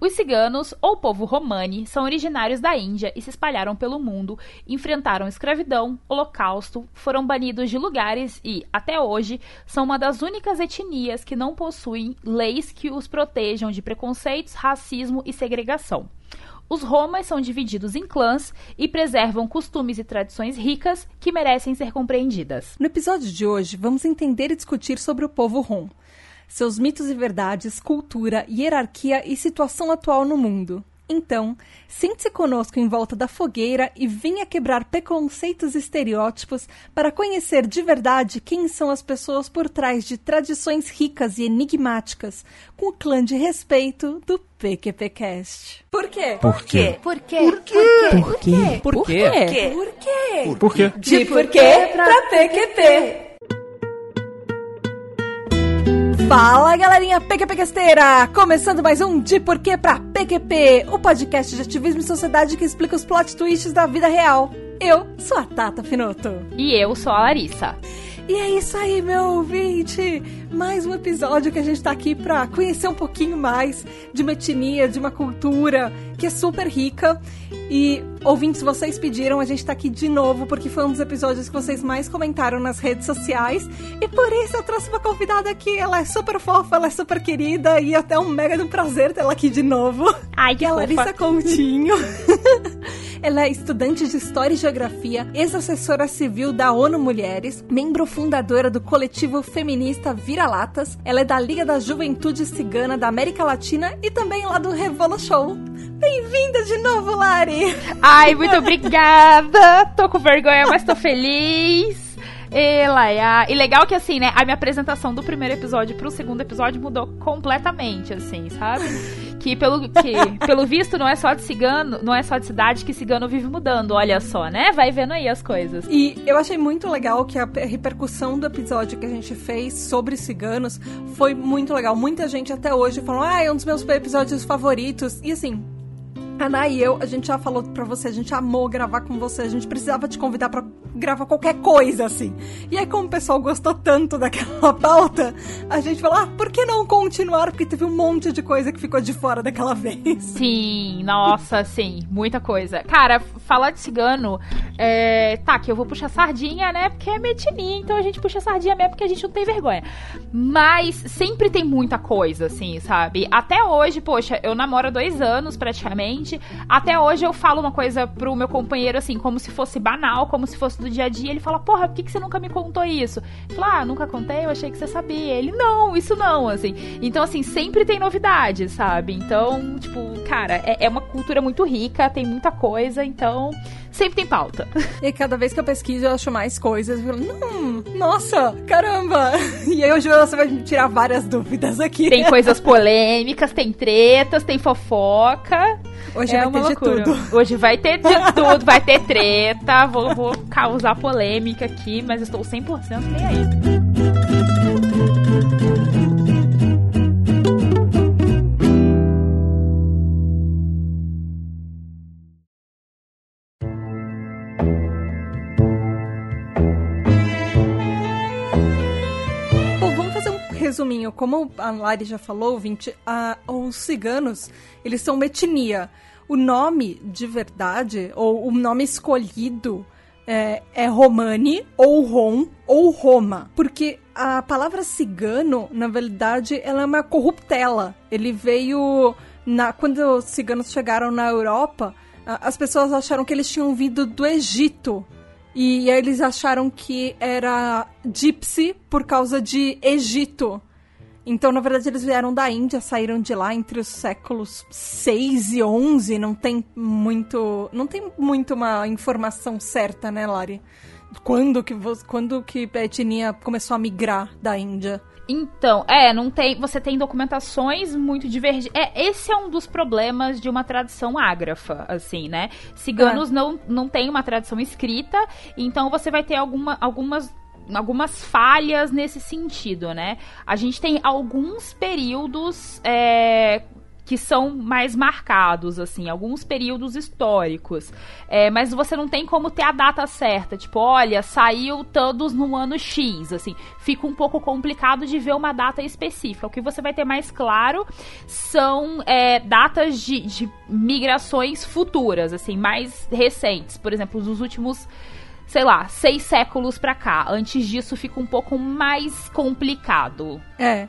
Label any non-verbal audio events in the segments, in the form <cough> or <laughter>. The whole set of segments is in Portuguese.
Os ciganos, ou povo romani, são originários da Índia e se espalharam pelo mundo, enfrentaram escravidão, holocausto, foram banidos de lugares e, até hoje, são uma das únicas etnias que não possuem leis que os protejam de preconceitos, racismo e segregação. Os romas são divididos em clãs e preservam costumes e tradições ricas que merecem ser compreendidas. No episódio de hoje, vamos entender e discutir sobre o povo rom, seus mitos e verdades, cultura, hierarquia e situação atual no mundo. Então, sente-se conosco em volta da fogueira e venha quebrar preconceitos e estereótipos para conhecer de verdade quem são as pessoas por trás de tradições ricas e enigmáticas, com o clã de respeito do PQPcast. Por quê? Por quê? Por quê? Por quê? Por quê? Por quê? Por quê? Por quê? De porquê pra PQP. Fala galerinha PQPquesteira! Começando mais um De Porquê pra PQP, o podcast de ativismo e sociedade que explica os plot twists da vida real. Eu sou a Tata Finoto. E eu sou a Larissa. E é isso aí, meu ouvinte! Mais um episódio que a gente tá aqui pra conhecer um pouquinho mais de uma etnia, de uma cultura que é super rica. E, ouvintes, vocês pediram, a gente tá aqui de novo porque foi um dos episódios que vocês mais comentaram nas redes sociais. E por isso eu trouxe uma convidada aqui. Ela é super fofa, ela é super querida e até um mega um prazer tê-la aqui de novo. Ai, que Que é a. Larissa Coutinho. <laughs> Ela é estudante de História e Geografia, ex-assessora civil da ONU Mulheres, membro fundadora do coletivo feminista Vira-Latas. Ela é da Liga da Juventude Cigana da América Latina e também lá do Revolo Show. Bem-vinda de novo, Lari! Ai, muito obrigada. Tô com vergonha, mas tô feliz. E, Laia. e legal que assim, né, a minha apresentação do primeiro episódio pro segundo episódio mudou completamente, assim, sabe? Que pelo, que, pelo visto não é só de cigano, não é só de cidade que cigano vive mudando, olha só, né? Vai vendo aí as coisas. E eu achei muito legal que a pe- repercussão do episódio que a gente fez sobre ciganos foi muito legal. Muita gente até hoje falou, ah, é um dos meus episódios favoritos. E assim, Ana e eu, a gente já falou pra você, a gente amou gravar com você, a gente precisava te convidar pra gravar qualquer coisa, assim. E aí, como o pessoal gostou tanto daquela <laughs> pauta, a gente falou, ah, por que não continuar? Porque teve um monte de coisa que ficou de fora daquela <laughs> vez. Sim, nossa, sim, muita coisa. Cara, falar de cigano, é, tá, que eu vou puxar sardinha, né? Porque é etnia, então a gente puxa sardinha mesmo porque a gente não tem vergonha. Mas sempre tem muita coisa, assim, sabe? Até hoje, poxa, eu namoro há dois anos praticamente. Até hoje eu falo uma coisa pro meu companheiro, assim, como se fosse banal, como se fosse do dia a dia. Ele fala, porra, por que, que você nunca me contou isso? Eu falo, ah, nunca contei, eu achei que você sabia. Ele, não, isso não, assim. Então, assim, sempre tem novidade, sabe? Então, tipo, cara, é, é uma cultura muito rica, tem muita coisa, então sempre tem pauta. <laughs> E cada vez que eu pesquiso, eu acho mais coisas. Eu falo, hum, nossa, caramba! <laughs> E aí hoje você vai me tirar várias dúvidas aqui. Tem <laughs> coisas polêmicas, tem tretas, tem fofoca. Hoje é vai ter loucura. de tudo. Hoje vai ter de tudo, vai ter treta, vou, vou causar polêmica aqui, mas estou 100% nem aí. Resuminho. Como a Lari já falou, ouvinte, a- os ciganos, eles são uma etnia. O nome de verdade, ou o nome escolhido, é, é Romani, ou Rom, ou Roma. Porque a palavra cigano, na verdade, ela é uma corruptela. Ele veio... Na, quando os ciganos chegaram na Europa, as pessoas acharam que eles tinham vindo do Egito. E eles acharam que era gypsy por causa de Egito. Então, na verdade, eles vieram da Índia, saíram de lá entre os séculos 6 e 11. Não tem muito. Não tem muito uma informação certa, né, Lari? Quando que, quando que a etnia começou a migrar da Índia? Então, é, não tem. Você tem documentações muito divergentes. É, esse é um dos problemas de uma tradição ágrafa, assim, né? Ciganos não, não tem uma tradição escrita, então você vai ter alguma, algumas. Algumas falhas nesse sentido, né? A gente tem alguns períodos é, que são mais marcados, assim, alguns períodos históricos. É, mas você não tem como ter a data certa. Tipo, olha, saiu todos no ano X, assim. Fica um pouco complicado de ver uma data específica. O que você vai ter mais claro são é, datas de, de migrações futuras, assim, mais recentes. Por exemplo, dos últimos sei lá, seis séculos pra cá. Antes disso fica um pouco mais complicado. É.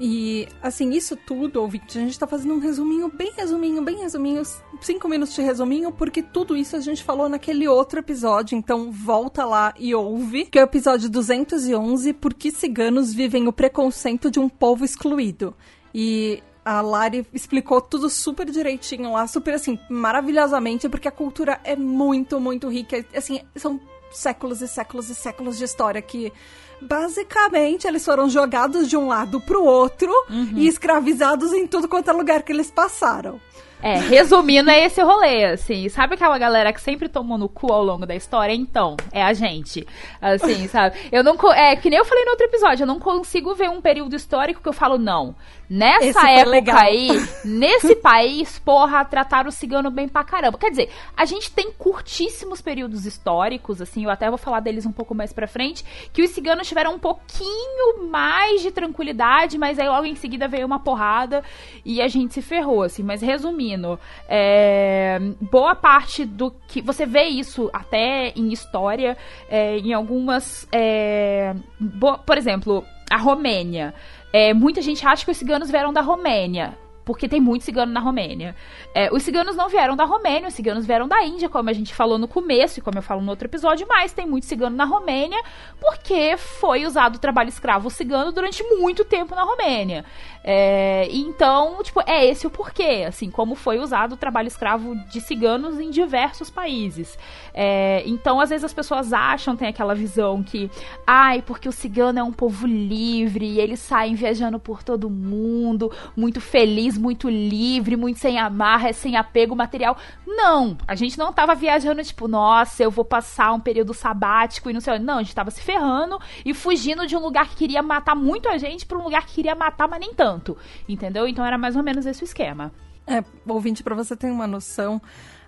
E, assim, isso tudo, ouvinte, a gente tá fazendo um resuminho, bem resuminho, bem resuminho, cinco minutos de resuminho, porque tudo isso a gente falou naquele outro episódio, então volta lá e ouve, que é o episódio 211, Por que ciganos vivem o preconceito de um povo excluído. E a Lari explicou tudo super direitinho lá, super assim, maravilhosamente, porque a cultura é muito, muito rica. Assim, são séculos e séculos e séculos de história que basicamente eles foram jogados de um lado pro outro uhum. e escravizados em tudo quanto é lugar que eles passaram. É, resumindo, é esse rolê, assim. Sabe aquela galera que sempre tomou no cu ao longo da história? Então, é a gente. Assim, sabe? Eu não. É, que nem eu falei no outro episódio, eu não consigo ver um período histórico que eu falo, não. Nessa época legal. aí, nesse <laughs> país, porra, trataram o cigano bem pra caramba. Quer dizer, a gente tem curtíssimos períodos históricos, assim, eu até vou falar deles um pouco mais pra frente, que os ciganos tiveram um pouquinho mais de tranquilidade, mas aí logo em seguida veio uma porrada e a gente se ferrou, assim. Mas resumindo, é, boa parte do que. Você vê isso até em história, é, em algumas. É, bo, por exemplo, a Romênia. É, muita gente acha que os ciganos vieram da Romênia porque tem muito cigano na Romênia. É, os ciganos não vieram da Romênia, os ciganos vieram da Índia, como a gente falou no começo e como eu falo no outro episódio, mas tem muito cigano na Romênia porque foi usado o trabalho escravo cigano durante muito tempo na Romênia. É, então, tipo, é esse o porquê, assim, como foi usado o trabalho escravo de ciganos em diversos países. É, então, às vezes as pessoas acham, tem aquela visão que, ai, porque o cigano é um povo livre e eles saem viajando por todo mundo, muito feliz muito livre, muito sem amarra, sem apego material. Não, a gente não tava viajando tipo, nossa, eu vou passar um período sabático e não sei onde. Não, a gente tava se ferrando e fugindo de um lugar que queria matar muito a gente para um lugar que queria matar, mas nem tanto. Entendeu? Então era mais ou menos esse o esquema. É, ouvinte, para você ter uma noção,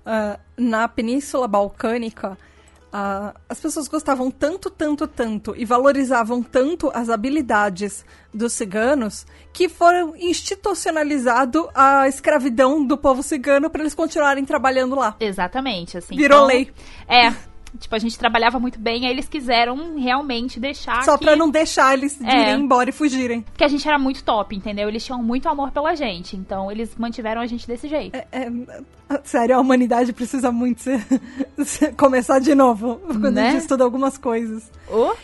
uh, na Península Balcânica, Uh, as pessoas gostavam tanto, tanto, tanto e valorizavam tanto as habilidades dos ciganos que foram institucionalizado a escravidão do povo cigano para eles continuarem trabalhando lá. Exatamente, assim. Virou então, lei. É. Tipo, a gente trabalhava muito bem, aí eles quiseram realmente deixar. Só que... pra não deixar eles é, irem embora e fugirem. Porque a gente era muito top, entendeu? Eles tinham muito amor pela gente. Então eles mantiveram a gente desse jeito. É, é, sério, a humanidade precisa muito <laughs> começar de novo. Quando né? a gente estuda algumas coisas. Oh?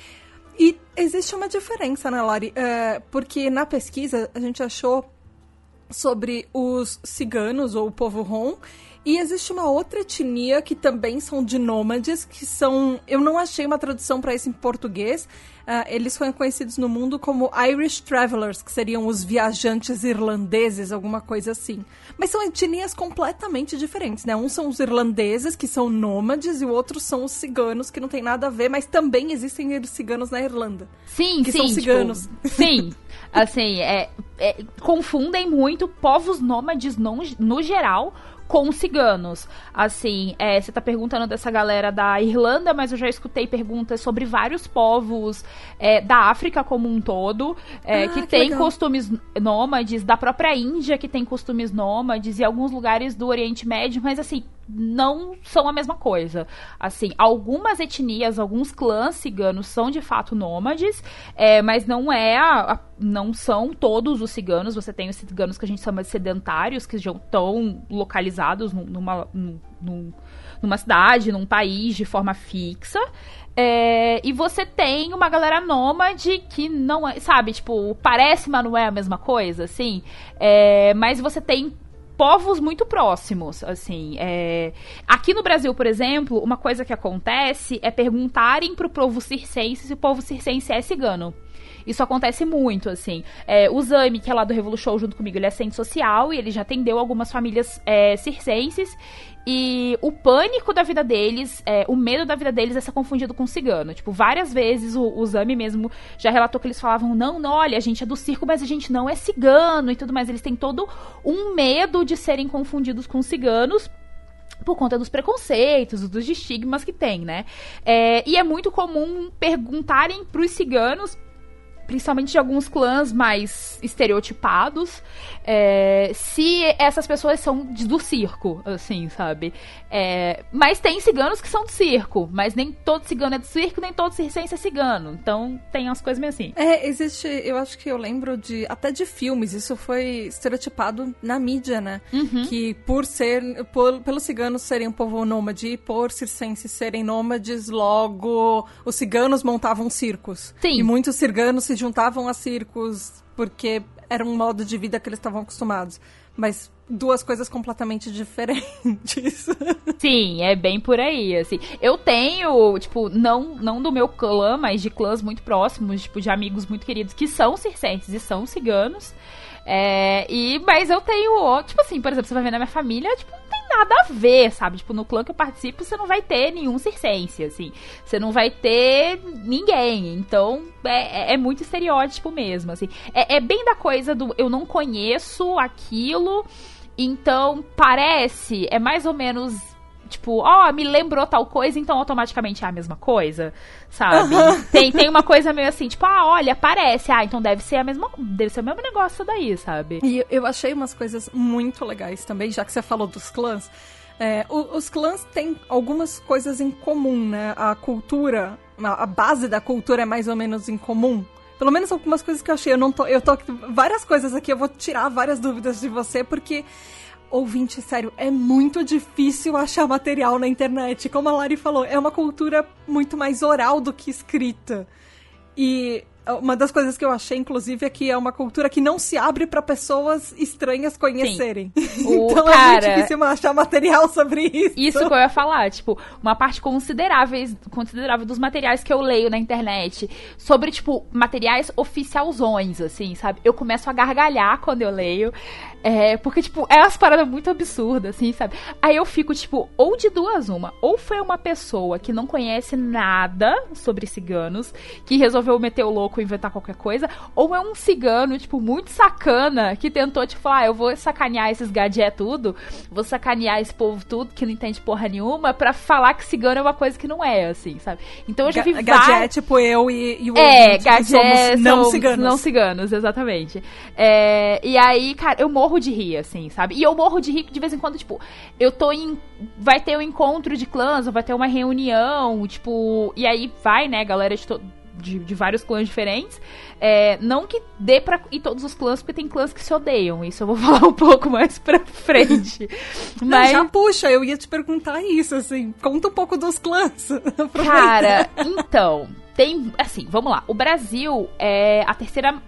E existe uma diferença, né, Lari? É, porque na pesquisa a gente achou sobre os ciganos ou o povo rom e existe uma outra etnia que também são de nômades, que são. Eu não achei uma tradução para isso em português. Uh, eles são conhecidos no mundo como Irish Travelers, que seriam os viajantes irlandeses, alguma coisa assim. Mas são etnias completamente diferentes, né? Um são os irlandeses, que são nômades, e o outro são os ciganos, que não tem nada a ver, mas também existem ciganos na Irlanda. Sim, que sim. são ciganos. Tipo, sim. <laughs> Assim, é, é, confundem muito povos nômades no, no geral com ciganos. Assim, é, você tá perguntando dessa galera da Irlanda, mas eu já escutei perguntas sobre vários povos é, da África como um todo, é, ah, que, que, tem legal. costumes nômades, da própria Índia, que tem costumes nômades, e alguns lugares do Oriente Médio, mas assim, não são a mesma coisa. Assim, algumas etnias, alguns clãs ciganos são de fato nômades, é, mas não é a, a, não são todos os ciganos. Você tem os ciganos que a gente chama de sedentários, que já estão localizados numa, numa, numa cidade, num país de forma fixa. É, e você tem uma galera nômade que não é, sabe, tipo, parece, mas não é a mesma coisa, assim. É, mas você tem povos muito próximos, assim. É... Aqui no Brasil, por exemplo, uma coisa que acontece é perguntarem pro povo circense se o povo circense é cigano. Isso acontece muito, assim. É, o Zami, que é lá do Revolution junto comigo, ele é assistente social e ele já atendeu algumas famílias é, circenses. E o pânico da vida deles, é, o medo da vida deles é ser confundido com cigano. Tipo, várias vezes o, o Zami mesmo já relatou que eles falavam: não, não, olha, a gente é do circo, mas a gente não é cigano e tudo mais. Eles têm todo um medo de serem confundidos com ciganos por conta dos preconceitos, dos estigmas que tem, né? É, e é muito comum perguntarem pros ciganos principalmente de alguns clãs mais estereotipados, é, se essas pessoas são do circo, assim, sabe? É, mas tem ciganos que são do circo, mas nem todo cigano é do circo, nem todo circense é cigano. Então tem as coisas meio assim. É, existe, eu acho que eu lembro de, até de filmes, isso foi estereotipado na mídia, né? Uhum. Que por ser, por, pelos ciganos serem um povo nômade e por circenses serem nômades, logo os ciganos montavam circos. Sim. E muitos ciganos se juntavam a circos porque era um modo de vida que eles estavam acostumados. Mas duas coisas completamente <laughs> diferentes. Sim, é bem por aí, assim. Eu tenho, tipo, não, não do meu clã, mas de clãs muito próximos, tipo, de amigos muito queridos que são circenses e são ciganos. É, e, mas eu tenho, tipo assim, por exemplo, você vai ver na minha família, tipo, não tem nada a ver, sabe? Tipo, no clã que eu participo, você não vai ter nenhum circense, assim. Você não vai ter ninguém. Então, é, é, é muito estereótipo mesmo, assim. É, é bem da coisa do eu não conheço aquilo, então parece, é mais ou menos tipo, ó, oh, me lembrou tal coisa, então automaticamente é a mesma coisa, sabe? Uhum. Tem, tem uma coisa meio assim, tipo, ah, olha, parece, ah, então deve ser a mesma, deve ser o mesmo negócio daí, sabe? E eu achei umas coisas muito legais também, já que você falou dos clãs. É, os clãs têm algumas coisas em comum, né? A cultura, a base da cultura é mais ou menos em comum. Pelo menos algumas coisas que eu achei. Eu não tô. Eu tô. Várias coisas aqui, eu vou tirar várias dúvidas de você, porque Ouvinte, sério, é muito difícil achar material na internet. Como a Lari falou, é uma cultura muito mais oral do que escrita. E uma das coisas que eu achei, inclusive, é que é uma cultura que não se abre para pessoas estranhas conhecerem. O <laughs> então cara, é muito difícil achar material sobre isso. Isso que eu ia falar, tipo, uma parte considerável, considerável dos materiais que eu leio na internet sobre, tipo, materiais oficialzões, assim, sabe? Eu começo a gargalhar quando eu leio. É, porque, tipo, é umas paradas muito absurdas, assim, sabe? Aí eu fico, tipo, ou de duas uma. Ou foi uma pessoa que não conhece nada sobre ciganos, que resolveu meter o louco e inventar qualquer coisa, ou é um cigano, tipo, muito sacana, que tentou, tipo, ah, eu vou sacanear esses gadget tudo, vou sacanear esse povo tudo, que não entende porra nenhuma, pra falar que cigano é uma coisa que não é, assim, sabe? Então eu já vi Gadget, vários... tipo, eu e, e o É, gadget não ciganos. Não ciganos, exatamente. É, e aí, cara, eu morro morro de rir, assim, sabe? E eu morro de rir de vez em quando, tipo, eu tô em. Vai ter um encontro de clãs, ou vai ter uma reunião, tipo. E aí vai, né, galera de, de, de vários clãs diferentes. É, não que dê pra ir todos os clãs, porque tem clãs que se odeiam. Isso eu vou <laughs> falar um pouco mais pra frente. Mas... <laughs> Não, já puxa, eu ia te perguntar isso, assim. Conta um pouco dos clãs. <laughs> Cara, então. Tem. Assim, vamos lá. O Brasil é a terceira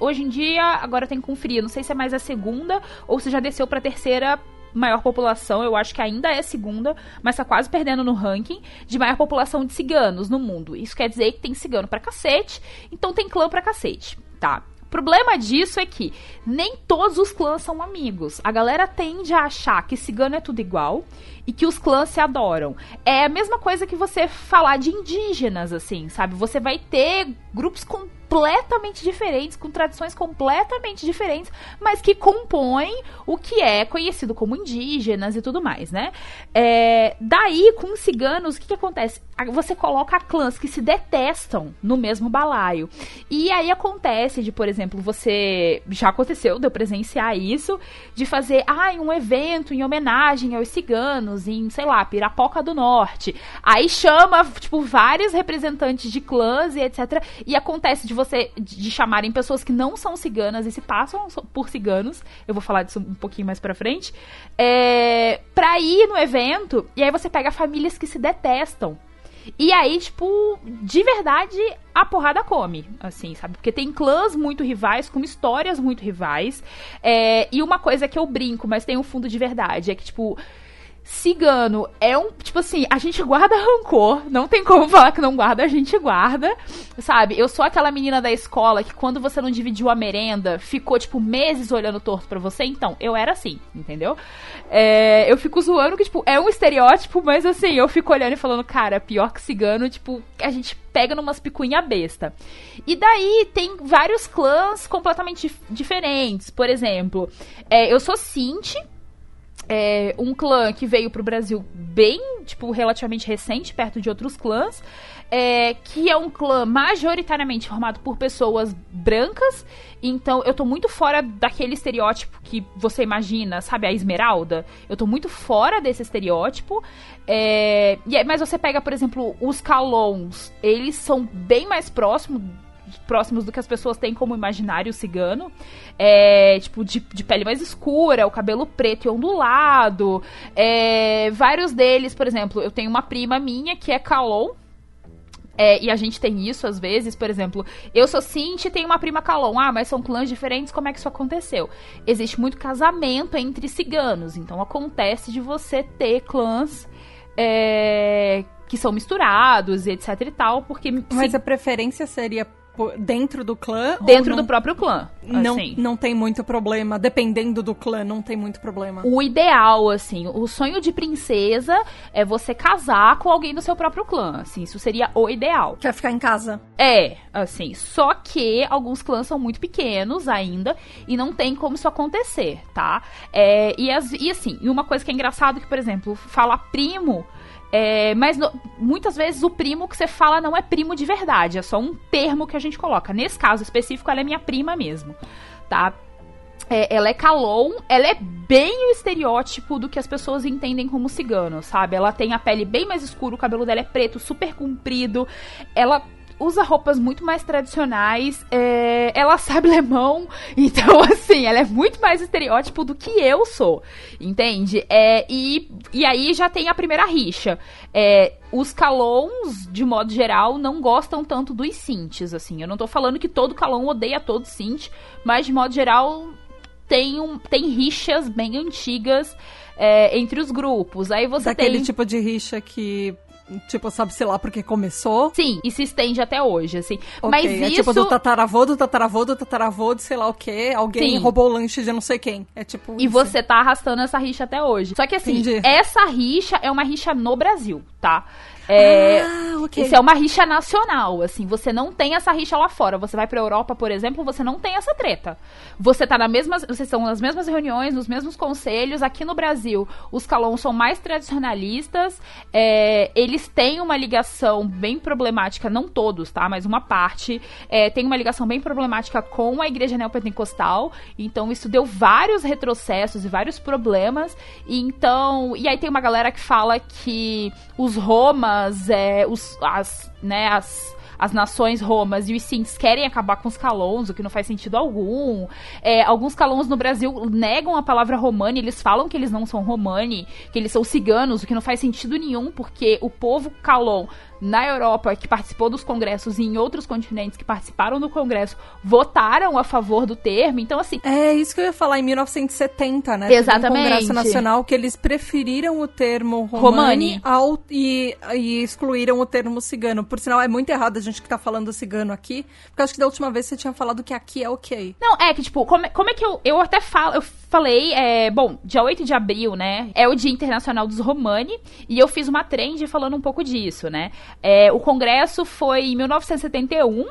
Hoje em dia, agora tem com frio. Não sei se é mais a segunda ou se já desceu pra terceira maior população, eu acho que ainda é segunda, mas tá quase perdendo no ranking de maior população de ciganos no mundo. Isso quer dizer que tem cigano pra cacete, então tem clã pra cacete, tá? O problema disso é que nem todos os clãs são amigos. A galera tende a achar que cigano é tudo igual e que os clãs se adoram. É a mesma coisa que você falar de indígenas, assim, sabe? Você vai ter grupos com completamente diferentes, com tradições completamente diferentes, mas que compõem o que é conhecido como indígenas e tudo mais, né? É, daí, com os ciganos, o que, que acontece? Você coloca clãs que se detestam no mesmo balaio. E aí acontece de, por exemplo, você. Já aconteceu de eu presenciar isso, de fazer ah, um evento em homenagem aos ciganos, em, sei lá, Pirapoca do Norte. Aí chama, tipo, vários representantes de clãs e etc. E acontece de você você de chamarem pessoas que não são ciganas e se passam por ciganos, eu vou falar disso um pouquinho mais pra frente, é, pra ir no evento, e aí você pega famílias que se detestam. E aí, tipo, de verdade, a porrada come, assim, sabe? Porque tem clãs muito rivais, com histórias muito rivais. É, e uma coisa que eu brinco, mas tem um fundo de verdade, é que, tipo, Cigano é um. Tipo assim, a gente guarda rancor. Não tem como falar que não guarda, a gente guarda. Sabe? Eu sou aquela menina da escola que quando você não dividiu a merenda, ficou, tipo, meses olhando torto pra você. Então, eu era assim, entendeu? É, eu fico zoando que, tipo, é um estereótipo, mas assim, eu fico olhando e falando, cara, pior que cigano, tipo, a gente pega numas picuinha besta. E daí tem vários clãs completamente diferentes. Por exemplo, é, eu sou Cinti é, um clã que veio pro Brasil bem, tipo, relativamente recente, perto de outros clãs, é, que é um clã majoritariamente formado por pessoas brancas, então eu tô muito fora daquele estereótipo que você imagina, sabe, a Esmeralda? Eu tô muito fora desse estereótipo, é, mas você pega, por exemplo, os Calons, eles são bem mais próximos próximos do que as pessoas têm como imaginário cigano. É, tipo, de, de pele mais escura, o cabelo preto e ondulado. É, vários deles, por exemplo, eu tenho uma prima minha que é Calon. É, e a gente tem isso às vezes, por exemplo, eu sou Cinti e tenho uma prima Calon. Ah, mas são clãs diferentes, como é que isso aconteceu? Existe muito casamento entre ciganos, então acontece de você ter clãs é, que são misturados, etc e tal, porque... Mas a preferência seria dentro do clã? Dentro do próprio clã. Não, assim. não tem muito problema. Dependendo do clã, não tem muito problema. O ideal, assim, o sonho de princesa é você casar com alguém do seu próprio clã. Assim, isso seria o ideal. Quer ficar em casa? É, assim. Só que alguns clãs são muito pequenos ainda e não tem como isso acontecer, tá? É, e, as, e assim, e uma coisa que é engraçado que, por exemplo, falar primo é, mas no, muitas vezes o primo que você fala não é primo de verdade, é só um termo que a gente coloca. Nesse caso específico, ela é minha prima mesmo, tá? É, ela é calon, ela é bem o estereótipo do que as pessoas entendem como cigano, sabe? Ela tem a pele bem mais escura, o cabelo dela é preto, super comprido, ela usa roupas muito mais tradicionais, é, ela sabe <laughs> lemão, então <laughs> assim, ela é muito mais estereótipo do que eu sou, entende? É, e, e aí já tem a primeira rixa. É, os calons, de modo geral, não gostam tanto dos cintes, assim. Eu não tô falando que todo calon odeia todo cint, mas de modo geral tem, um, tem rixas bem antigas é, entre os grupos. Aí você Daquele tem... tipo de rixa que tipo, sabe-se lá porque começou. Sim, e se estende até hoje, assim. Okay, Mas é isso... tipo do tataravô, do tataravô, do tataravô, de sei lá o quê. Alguém Sim. roubou o lanche de não sei quem. É tipo... E isso. você tá arrastando essa rixa até hoje. Só que assim, Entendi. essa rixa é uma rixa no Brasil, tá? É, ah, okay. Isso é uma rixa nacional, assim. Você não tem essa rixa lá fora. Você vai pra Europa, por exemplo, você não tem essa treta. Você tá na mesma. Vocês estão nas mesmas reuniões, nos mesmos conselhos. Aqui no Brasil, os calons são mais tradicionalistas. É, eles têm uma ligação bem problemática, não todos, tá? Mas uma parte é, tem uma ligação bem problemática com a igreja neopentecostal. Então, isso deu vários retrocessos e vários problemas. E então. E aí tem uma galera que fala que os Roma é, os, as, né, as, as nações romas e os Sints querem acabar com os calons, o que não faz sentido algum. É, alguns calons no Brasil negam a palavra romani, eles falam que eles não são romani, que eles são ciganos, o que não faz sentido nenhum, porque o povo calon na Europa que participou dos congressos e em outros continentes que participaram do congresso votaram a favor do termo. Então, assim. É isso que eu ia falar em 1970, né? Exatamente. Um congresso nacional que eles preferiram o termo romani, romani. Ao, e, e, excluíram o termo cigano. Por sinal, é muito errado a gente que tá falando cigano aqui, porque acho que da última vez você tinha falado que aqui é ok. Não, é que, tipo, como, como é que eu. Eu até falo. Eu falei, é, bom, dia 8 de abril, né? É o Dia Internacional dos Romani. E eu fiz uma trend falando um pouco disso, né? É, o congresso foi em 1971.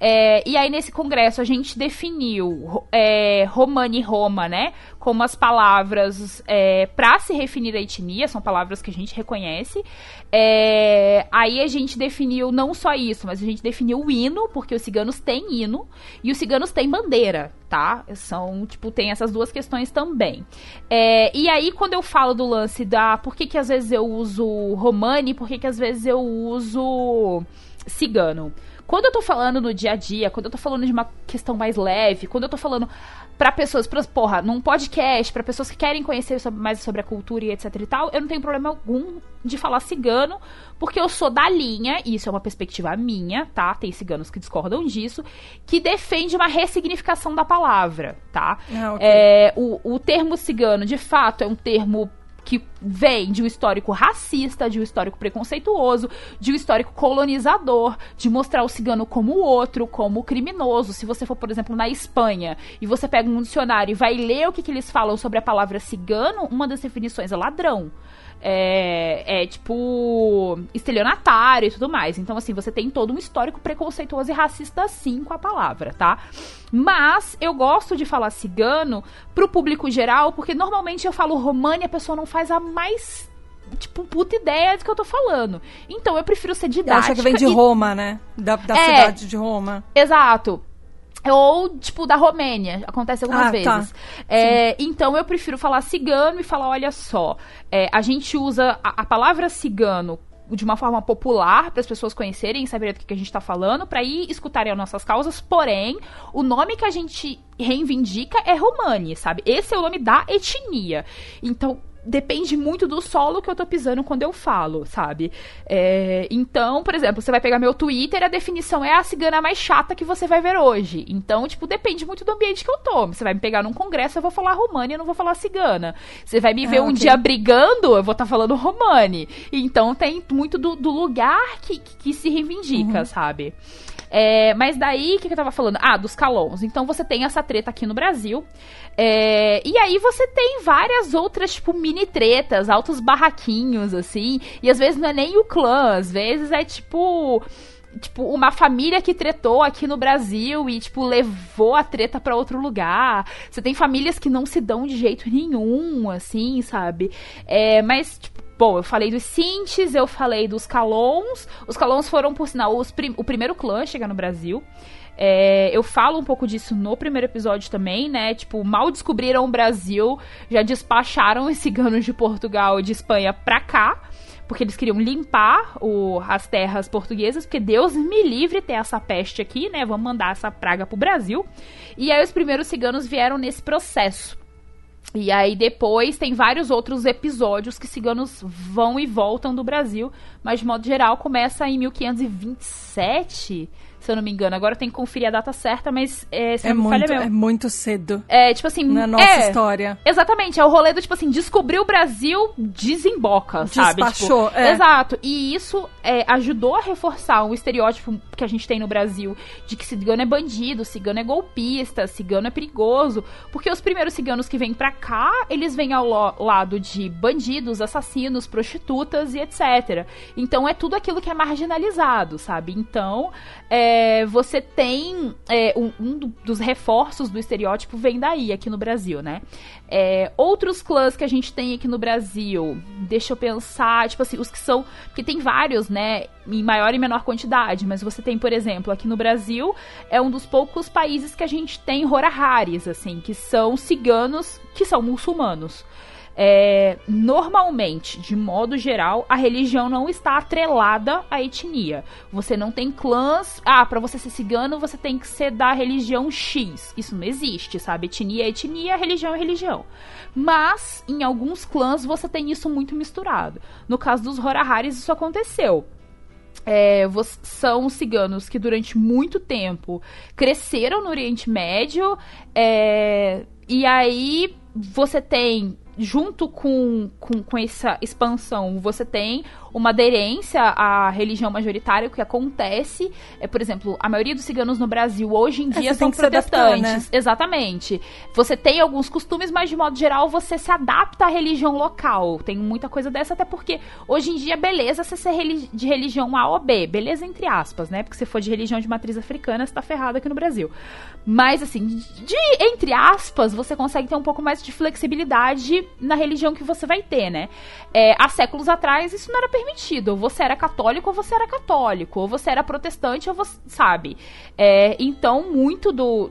É, e aí, nesse congresso, a gente definiu é, Romani Roma, né? Como as palavras é, para se referir à etnia, são palavras que a gente reconhece. É, aí a gente definiu não só isso, mas a gente definiu o hino, porque os ciganos têm hino e os ciganos têm bandeira, tá? São, tipo, tem essas duas questões também. É, e aí, quando eu falo do lance da por que, que às vezes eu uso Romani, por que, que às vezes eu uso cigano? Quando eu tô falando no dia a dia, quando eu tô falando de uma questão mais leve, quando eu tô falando para pessoas, pra, porra, num podcast, para pessoas que querem conhecer sobre, mais sobre a cultura e etc e tal, eu não tenho problema algum de falar cigano, porque eu sou da linha, e isso é uma perspectiva minha, tá? Tem ciganos que discordam disso, que defende uma ressignificação da palavra, tá? Ah, okay. é, o, o termo cigano, de fato, é um termo que vem de um histórico racista, de um histórico preconceituoso, de um histórico colonizador, de mostrar o cigano como outro, como criminoso. Se você for, por exemplo, na Espanha e você pega um dicionário e vai ler o que, que eles falam sobre a palavra cigano, uma das definições é ladrão é, é, tipo estelionatário e tudo mais. Então, assim, você tem todo um histórico preconceituoso e racista, sim, com a palavra, tá? Mas eu gosto de falar cigano pro público geral, porque normalmente eu falo romano e a pessoa não faz a mais tipo, puta ideia do que eu tô falando. Então eu prefiro ser didática. Acha que vem de e... Roma, né? Da, da é, cidade de Roma. Exato. Ou, tipo, da Romênia. Acontece algumas ah, tá. vezes. É, então, eu prefiro falar cigano e falar: olha só, é, a gente usa a, a palavra cigano de uma forma popular para as pessoas conhecerem e saberem do que, que a gente está falando, para ir escutarem as nossas causas. Porém, o nome que a gente reivindica é Romani, sabe? Esse é o nome da etnia. Então, depende muito do solo que eu tô pisando quando eu falo, sabe? É, então, por exemplo, você vai pegar meu Twitter, a definição é a cigana mais chata que você vai ver hoje. Então, tipo, depende muito do ambiente que eu tô. Você vai me pegar num congresso, eu vou falar romani, eu não vou falar cigana. Você vai me ver ah, um okay. dia brigando, eu vou estar tá falando romani. Então, tem muito do, do lugar que, que, que, se reivindica, uhum. sabe? É, mas daí, o que, que eu tava falando? Ah, dos calons. Então você tem essa treta aqui no Brasil. É, e aí você tem várias outras, tipo, mini tretas, altos barraquinhos, assim. E às vezes não é nem o clã, às vezes é tipo tipo, uma família que tretou aqui no Brasil e, tipo, levou a treta para outro lugar. Você tem famílias que não se dão de jeito nenhum, assim, sabe? É, mas, tipo, Bom, eu falei dos Sintes, eu falei dos Calons. Os Calons foram, por sinal, prim o primeiro clã a chegar no Brasil. É, eu falo um pouco disso no primeiro episódio também, né? Tipo, mal descobriram o Brasil, já despacharam os ciganos de Portugal e de Espanha pra cá porque eles queriam limpar o, as terras portuguesas, porque Deus me livre ter essa peste aqui, né? Vamos mandar essa praga pro Brasil. E aí os primeiros ciganos vieram nesse processo. E aí depois tem vários outros episódios que ciganos vão e voltam do Brasil, mas de modo geral começa em 1527 se eu não me engano. Agora tem que conferir a data certa, mas é, é muito, É muito cedo. É, tipo assim... Na nossa é, história. Exatamente, é o rolê do, tipo assim, descobrir o Brasil, desemboca, sabe? Despachou, tipo, é. Exato. E isso é, ajudou a reforçar um estereótipo que a gente tem no Brasil de que cigano é bandido, cigano é golpista, cigano é perigoso. Porque os primeiros ciganos que vêm pra cá, eles vêm ao lado de bandidos, assassinos, prostitutas e etc. Então é tudo aquilo que é marginalizado, sabe? Então, é, é, você tem é, um, um, dos reforços do estereótipo vem daí aqui no Brasil, né? É, outros clãs que a gente tem aqui no Brasil, deixa eu pensar, tipo assim, os que são. Porque tem vários, né? Em maior e menor quantidade, mas você tem, por exemplo, aqui no Brasil, é um dos poucos países que a gente tem Horaharis, assim, que são ciganos que são muçulmanos. É, normalmente, de modo geral, a religião não está atrelada à etnia. Você não tem clãs. Ah, para você ser cigano, você tem que ser da religião X. Isso não existe, sabe? Etnia é etnia, religião é religião. Mas, em alguns clãs, você tem isso muito misturado. No caso dos Horaharis, isso aconteceu. É, são ciganos que durante muito tempo cresceram no Oriente Médio. É, e aí você tem junto com, com, com, essa expansão, você tem uma aderência à religião majoritária, o que acontece, é, por exemplo, a maioria dos ciganos no Brasil hoje em é, dia são protestantes. Adaptar, né? Exatamente. Você tem alguns costumes, mas de modo geral você se adapta à religião local. Tem muita coisa dessa, até porque hoje em dia, beleza você ser de religião A ou B, beleza entre aspas, né? Porque se for de religião de matriz africana, você tá ferrado aqui no Brasil. Mas, assim, de entre aspas, você consegue ter um pouco mais de flexibilidade na religião que você vai ter, né? É, há séculos atrás isso não era permitido permitido. Ou você era católico ou você era católico. Ou você era protestante ou você. Sabe? É, então, muito do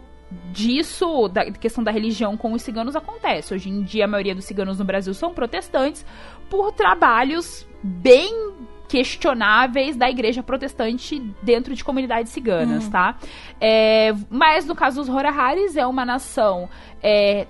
disso, da questão da religião com os ciganos acontece. Hoje em dia, a maioria dos ciganos no Brasil são protestantes por trabalhos bem questionáveis da igreja protestante dentro de comunidades ciganas, uhum. tá? É, mas no caso dos Horaharis, é uma nação é,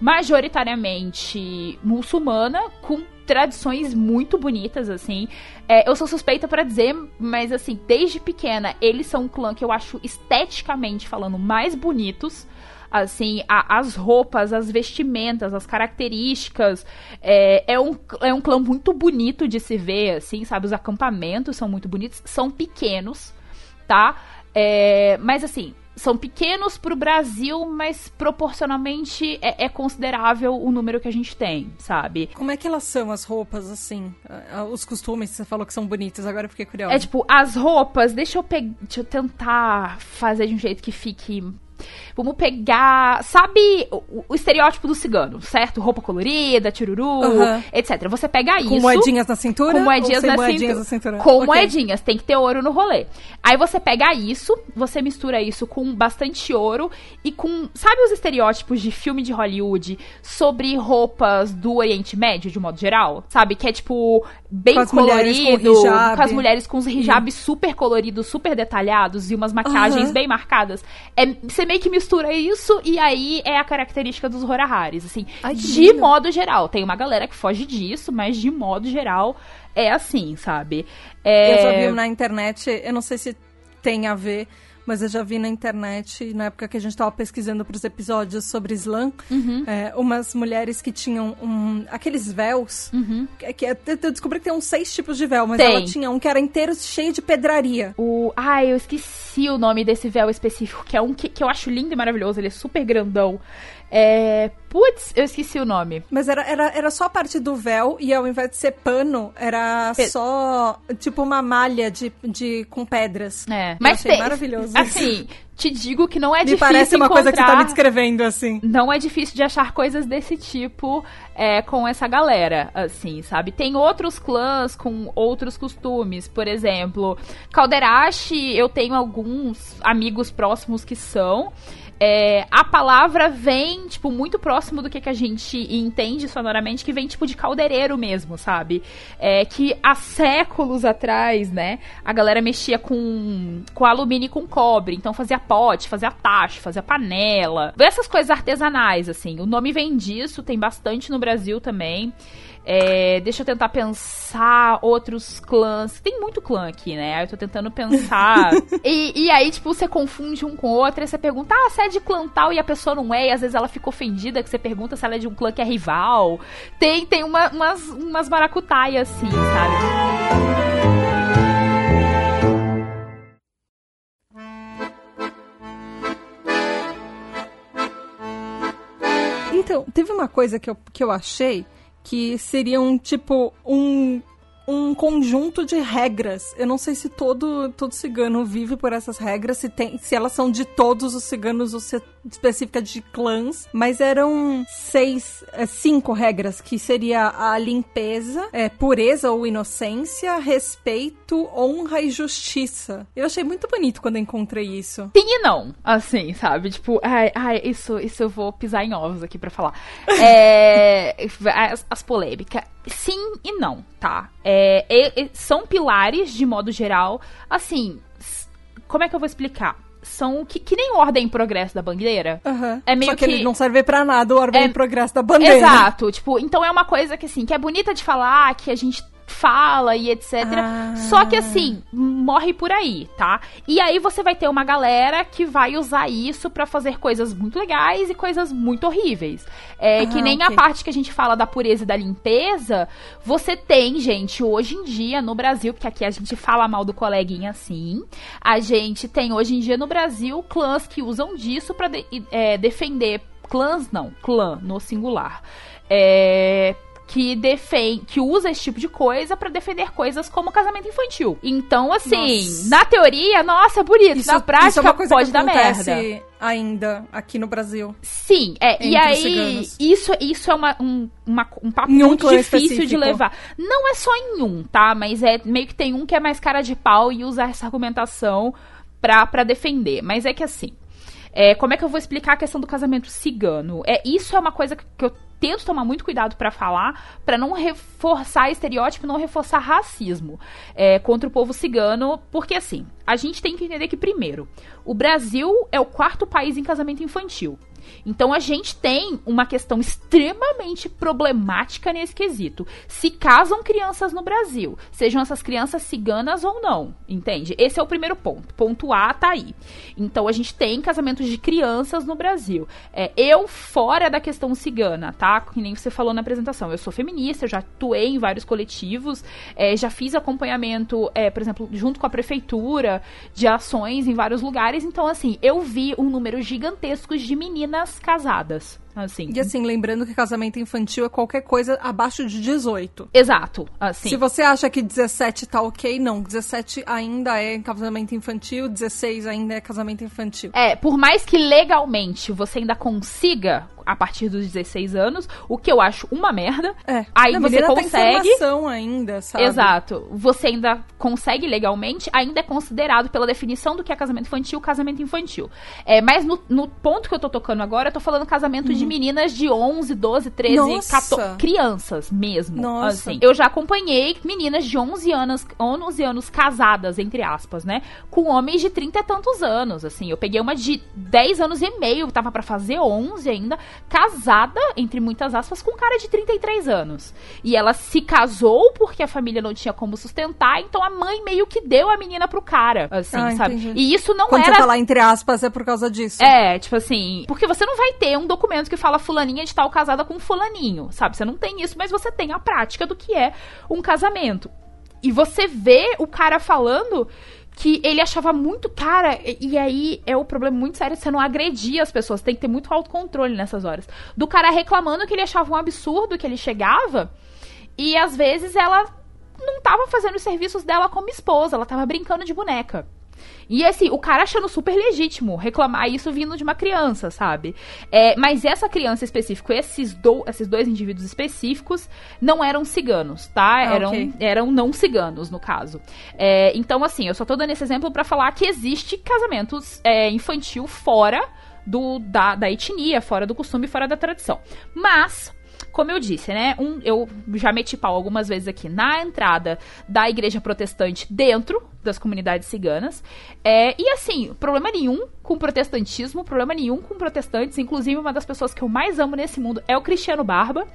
majoritariamente muçulmana, com tradições muito bonitas, assim. É, eu sou suspeita para dizer, mas assim, desde pequena, eles são um clã que eu acho esteticamente falando mais bonitos. Assim, a, as roupas, as vestimentas, as características. É, é, um, é um clã muito bonito de se ver, assim, sabe? Os acampamentos são muito bonitos, são pequenos, tá? É, mas assim, são pequenos para o Brasil, mas proporcionalmente é, é, considerável o número que a gente tem, sabe? Como é que elas são as roupas, assim? Os costumes, você falou que são bonitas, agora eu fiquei curiosa. É tipo, as roupas, deixa eu, pe... deixa eu tentar fazer de um jeito que fique Vamos pegar, sabe, o, o, estereótipo do cigano, certo? Roupa colorida, tiruru, uhum. etc. Você pega isso. Com moedinhas na cintura? Com moedinhas, na, moedinhas cintura, na, cintura. Com okay. moedinhas, tem que ter ouro no rolê. Aí você pega isso, você mistura isso com bastante ouro e com. Sabe os estereótipos de filme de Hollywood sobre roupas do Oriente Médio, de modo geral? Sabe? Que é tipo bem com colorido, com, com, as mulheres com os hijabs super coloridos, super detalhados e umas maquiagens uhum. bem marcadas. É, você meio que mistura isso e aí é a característica dos Horaharis, assim. Ai, de lindo. modo geral. Tem uma galera que foge disso, mas de modo geral é assim, sabe? É... Eu já vi na internet, eu não sei se tem a ver mas eu já vi na internet, na época que a gente estava pesquisando para os episódios sobre slam, uhum. é, umas mulheres que tinham um, aqueles véus. Uhum. Que, que, é, eu descobri que tem uns seis tipos de véu, mas tem. ela tinha um que era inteiro cheio de pedraria. O, ah, eu esqueci o nome desse véu específico, que é um que, que eu acho lindo e maravilhoso. Ele é super grandão. É. Putz, eu esqueci o nome. Mas era, era, era só a parte do véu e ao invés de ser pano, era Pe só tipo uma malha de, de com pedras. É. Mas achei tem, maravilhoso. Assim, te digo que não é me difícil. Parece uma encontrar, coisa que você tá me descrevendo, assim. Não é difícil de achar coisas desse tipo é, com essa galera, assim, sabe? Tem outros clãs com outros costumes. Por exemplo, Calderache, eu tenho alguns amigos próximos que são. É, a palavra vem, tipo, muito próximo do que, que a gente entende sonoramente, que vem, tipo, de caldeireiro mesmo, sabe? É, que há séculos atrás, né, a galera mexia com, com alumínio e com cobre. Então fazia pote, fazia tacho, fazia panela. Essas coisas artesanais, assim. O nome vem disso, tem bastante no Brasil também. É, deixa eu tentar pensar outros clãs. Tem muito clã aqui, né? Aí eu tô tentando pensar. <laughs> e, e, aí, tipo, você confunde um com o outro, e você pergunta, ah, você é de clã tal e a pessoa não é, e às vezes ela fica ofendida que você pergunta se ela é de um clã que é rival. Tem, tem uma, umas, umas maracutaias assim, sabe? Então, teve uma coisa que eu, que eu achei que seria um tipo um um conjunto de regras. Eu não sei se todo, todo cigano vive por essas regras, se, tem, se elas são de todos os ciganos ou se é específica de clãs, mas eram seis, é, cinco regras, que seria a limpeza, é, pureza ou inocência, respeito, honra e justiça. Eu achei muito bonito quando encontrei isso. Sim e não, assim, sabe? Tipo, ai, ai isso, isso eu vou pisar em ovos aqui para falar. <laughs> É, as, as polêmicas sim e não, tá? É, é, são pilares, de modo geral. Assim, como é que eu vou explicar? São que, que nem ordem e progresso da bandeira. Uhum. É meio Só que, que ele não serve para nada o ordem é... e progresso da bandeira. Exato. Tipo, então é uma coisa que assim, que é bonita de falar, que a gente fala e etc. Ah. Só que assim, morre por aí, tá? E aí você vai ter uma galera que vai usar isso para fazer coisas muito legais e coisas muito horríveis. É ah, que nem okay. a parte que a gente fala da pureza e da limpeza, você tem, gente, hoje em dia no Brasil, porque aqui a gente fala mal do coleguinha assim, a gente tem hoje em dia no Brasil clãs que usam disso para de, é, defender clãs não, clã no singular. É, que defende, que usa esse tipo de coisa para defender coisas como casamento infantil. Então, assim, nossa. na teoria, nossa, é bonito. Isso, na prática, é pode dar merda. Ainda aqui no Brasil. Sim, é. E aí, isso, isso é uma, um, uma, um papo um muito difícil específico. de levar. Não é só em um, tá? Mas é meio que tem um que é mais cara de pau e usa essa argumentação pra, pra defender. Mas é que assim. É, como é que eu vou explicar a questão do casamento cigano? É, isso é uma coisa que eu tento tomar muito cuidado para falar, para não reforçar estereótipo, não reforçar racismo é, contra o povo cigano, porque assim, a gente tem que entender que, primeiro, o Brasil é o quarto país em casamento infantil. Então a gente tem uma questão extremamente problemática nesse quesito. Se casam crianças no Brasil, sejam essas crianças ciganas ou não, entende? Esse é o primeiro ponto. Ponto A tá aí. Então a gente tem casamentos de crianças no Brasil. É, eu, fora da questão cigana, tá? Que nem você falou na apresentação. Eu sou feminista, já atuei em vários coletivos, é, já fiz acompanhamento, é, por exemplo, junto com a prefeitura, de ações em vários lugares. Então, assim, eu vi um número gigantesco de meninas casadas. Assim. E assim, lembrando que casamento infantil é qualquer coisa abaixo de 18. Exato, assim. Se você acha que 17 tá ok, não. 17 ainda é casamento infantil, 16 ainda é casamento infantil. É, por mais que legalmente você ainda consiga a partir dos 16 anos, o que eu acho uma merda. É. Aí Não, você tá consegue. formação ainda, sabe? Exato. Você ainda consegue legalmente, ainda é considerado pela definição do que é casamento infantil, casamento infantil. É, mas no, no ponto que eu tô tocando agora, eu tô falando casamento de meninas de 11, 12, 13, Uhum. Nossa. 14. Crianças mesmo. Nossa. Assim. Eu já acompanhei meninas de 11 anos, 11 anos casadas, entre aspas, né? Com homens de 30 e tantos anos, assim. Eu peguei uma de 10 anos e meio, tava pra fazer 11 ainda, casada, entre muitas aspas, com um cara de 33 anos. E ela se casou porque a família não tinha como sustentar, então a mãe meio que deu a menina pro cara, assim, Ah, sabe? entendi. E isso não Quando era você fala entre aspas, é por causa disso. é, tipo assim, porque você não vai ter um documento que fala fulaninha de tal casada com fulaninho, sabe? Você não tem isso, mas você tem a prática do que é um casamento. E você vê o cara falando que ele achava muito cara, e, aí é o problema muito sério, você não agredir as pessoas, tem que ter muito autocontrole nessas horas. Do cara reclamando que ele achava um absurdo que ele chegava, e às vezes ela não tava fazendo os serviços dela como esposa, ela tava brincando de boneca. E assim, o cara achando super legítimo reclamar isso vindo de uma criança, sabe? É, mas essa criança específica, esses, do, esses dois indivíduos específicos, não eram ciganos, tá? Ah, eram, ok. eram não ciganos, no caso. É, então, assim, eu só tô dando esse exemplo pra falar que existe casamentos é, infantil fora do, da, da etnia, fora do costume, fora da tradição. Mas, como eu disse, né? Um, eu já meti pau algumas vezes aqui na entrada da igreja protestante dentro das comunidades ciganas. É, e assim, problema nenhum com protestantismo, problema nenhum com protestantes. Inclusive, uma das pessoas que eu mais amo nesse mundo é o Cristiano Barba,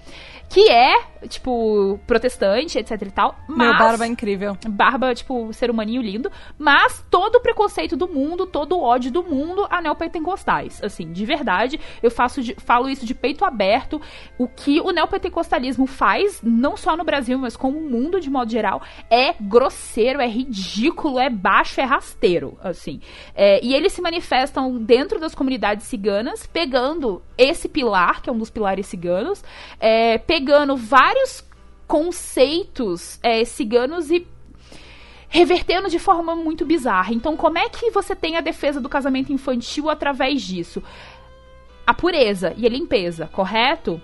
que é, tipo, protestante, etc e tal. Mas... Meu barba é incrível. Barba, tipo, ser humaninho lindo. Mas todo o preconceito do mundo, todo o ódio do mundo a neopentecostais. Assim, de verdade, eu faço de- falo isso de peito aberto. O que o neopentecostalismo faz, não só no Brasil, mas como o mundo de modo geral, é grosseiro, é ridículo, é baixo, é rasteiro, assim. É, e eles se manifestam dentro das comunidades ciganas, pegando esse pilar, que é um dos pilares ciganos, é, pegando vários conceitos é, ciganos e revertendo de forma muito bizarra. Então, como é que você tem a defesa do casamento infantil através disso? A pureza e a limpeza, correto?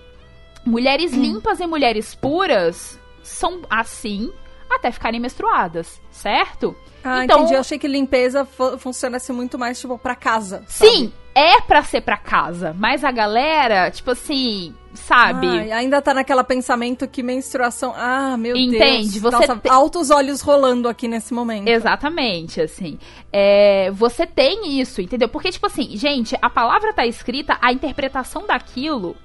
Mulheres limpas e mulheres puras são assim até ficarem menstruadas, certo? Ah, Então- entendi. Eu achei que limpeza fu- funcionasse muito mais, tipo, pra casa. Sim, é pra ser pra casa, mas a galera, tipo assim, sabe? Ai, ainda tá naquele pensamento que menstruação. Ah, meu Entende? Deus. Você Nossa, te- altos olhos rolando aqui nesse momento. Exatamente, assim. É, você tem isso, entendeu? Porque, tipo assim, gente, a palavra tá escrita, a interpretação daquilo.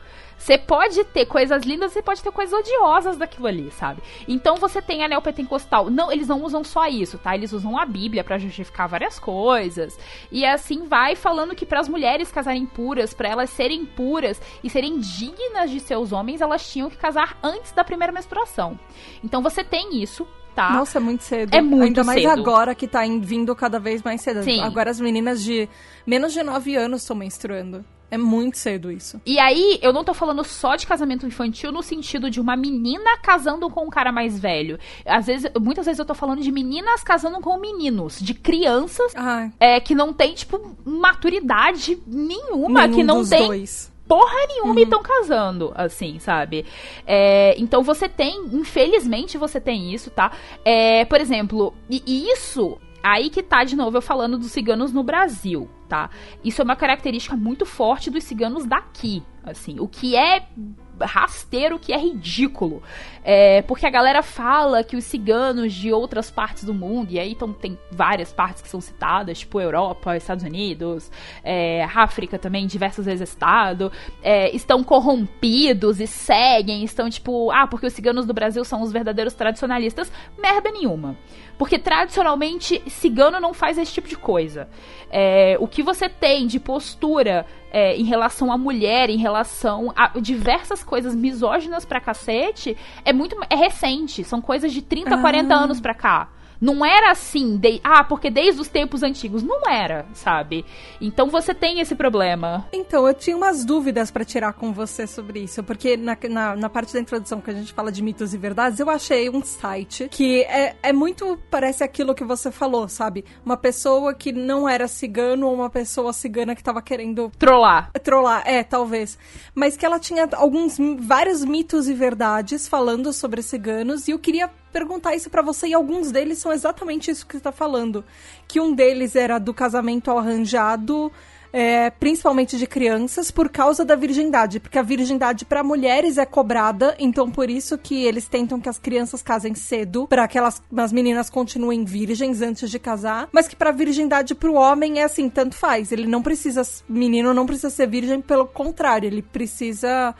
Você pode ter coisas lindas, você pode ter coisas odiosas daquilo ali, sabe? Então você tem a neopentecostal. Não, eles não usam só isso, tá? Eles usam a Bíblia pra justificar várias coisas. E assim vai falando que para as mulheres casarem puras, pra elas serem puras e serem dignas de seus homens, elas tinham que casar antes da primeira menstruação. Então você tem isso, tá? Nossa, é muito cedo. É muito Ainda mais cedo. agora que tá vindo cada vez mais cedo. Sim. Agora as meninas de menos de 9 anos estão menstruando. É muito cedo isso. E aí, eu não tô falando só de casamento infantil no sentido de uma menina casando com um cara mais velho. Às vezes, muitas vezes eu tô falando de meninas casando com meninos, de crianças Ah, é, que não tem, tipo, maturidade nenhuma, nenhum que não dos tem dois. porra nenhuma e estão casando, assim, sabe? É, então você tem, infelizmente você tem isso, tá? É, por exemplo, e isso, aí que tá de novo eu falando dos ciganos no Brasil, tá? Isso é uma característica muito forte dos ciganos daqui, assim. O que é rasteiro que é ridículo. É, porque a galera fala que os ciganos de outras partes do mundo, e aí então, tem várias partes que são citadas, tipo Europa, Estados Unidos, é, África também, diversas vezes estado, é, estão corrompidos e seguem, estão tipo, ah, porque os ciganos do Brasil são os verdadeiros tradicionalistas. Merda nenhuma. Porque tradicionalmente, cigano não faz esse tipo de coisa. É, o que você tem de postura é, em relação à mulher, em relação a diversas coisas misóginas pra cacete, é muito. é recente. São coisas de 30, ah. 40 anos pra cá. Não era assim, de, ah, porque desde os tempos antigos. Não era, sabe? Então você tem esse problema. Então, eu tinha umas dúvidas para tirar com você sobre isso, porque na, na, na, parte da introdução que a gente fala de mitos e verdades, eu achei um site que é, é muito, parece aquilo que você falou, sabe? Uma pessoa que não era cigano ou uma pessoa cigana que tava querendo... Trollar. Trollar, é, talvez. Mas que ela tinha alguns, vários mitos e verdades falando sobre ciganos e eu queria perguntar isso para você e alguns deles são exatamente isso que você tá falando. Que um deles era do casamento arranjado, é, principalmente de crianças, por causa da virgindade. Porque a virgindade para mulheres é cobrada, então por isso que eles tentam que as crianças casem cedo, para que elas, as meninas continuem virgens antes de casar. Mas que pra virgindade pro homem é assim, tanto faz. Ele não precisa, menino não precisa ser virgem, pelo contrário, ele precisa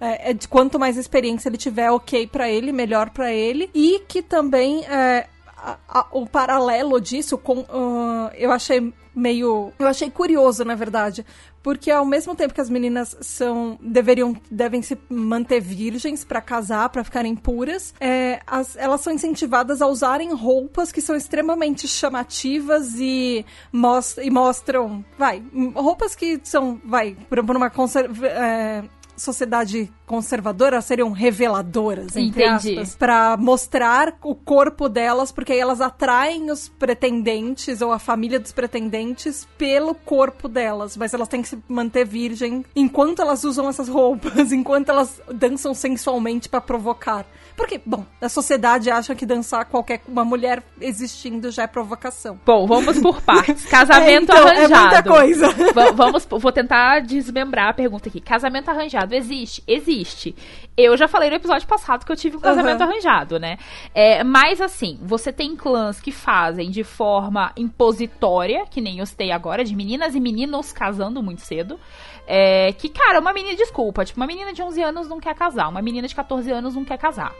é, é, de quanto mais experiência ele tiver, ok para ele, melhor para ele. E que também é, a, a, o paralelo disso com uh, eu achei meio eu achei curioso na verdade porque ao mesmo tempo que as meninas são deveriam devem se manter virgens para casar para ficarem puras é, as, elas são incentivadas a usarem roupas que são extremamente chamativas e, most, e mostram vai roupas que são vai por, uma conserva, é, sociedade conservadora seriam reveladoras, entre Entendi. aspas, para mostrar o corpo delas, porque aí elas atraem os pretendentes ou a família dos pretendentes pelo corpo delas, mas elas têm que se manter virgem enquanto elas usam essas roupas, <laughs> enquanto elas dançam sensualmente para provocar. Porque, bom, a sociedade acha que dançar qualquer uma mulher existindo já é provocação. Bom, vamos por <laughs> partes. Casamento é, então, arranjado. É muita coisa. <laughs> V vamos, vou tentar desmembrar a pergunta aqui. Casamento arranjado existe? Existe. Eu já falei no episódio passado que eu tive um casamento uhum. arranjado, né? É, mas assim, você tem clãs que fazem de forma impositória, que nem eu citei agora, de meninas e meninos casando muito cedo. É, que, cara, uma menina, desculpa, tipo, uma menina de 11 anos não quer casar, uma menina de 14 anos não quer casar.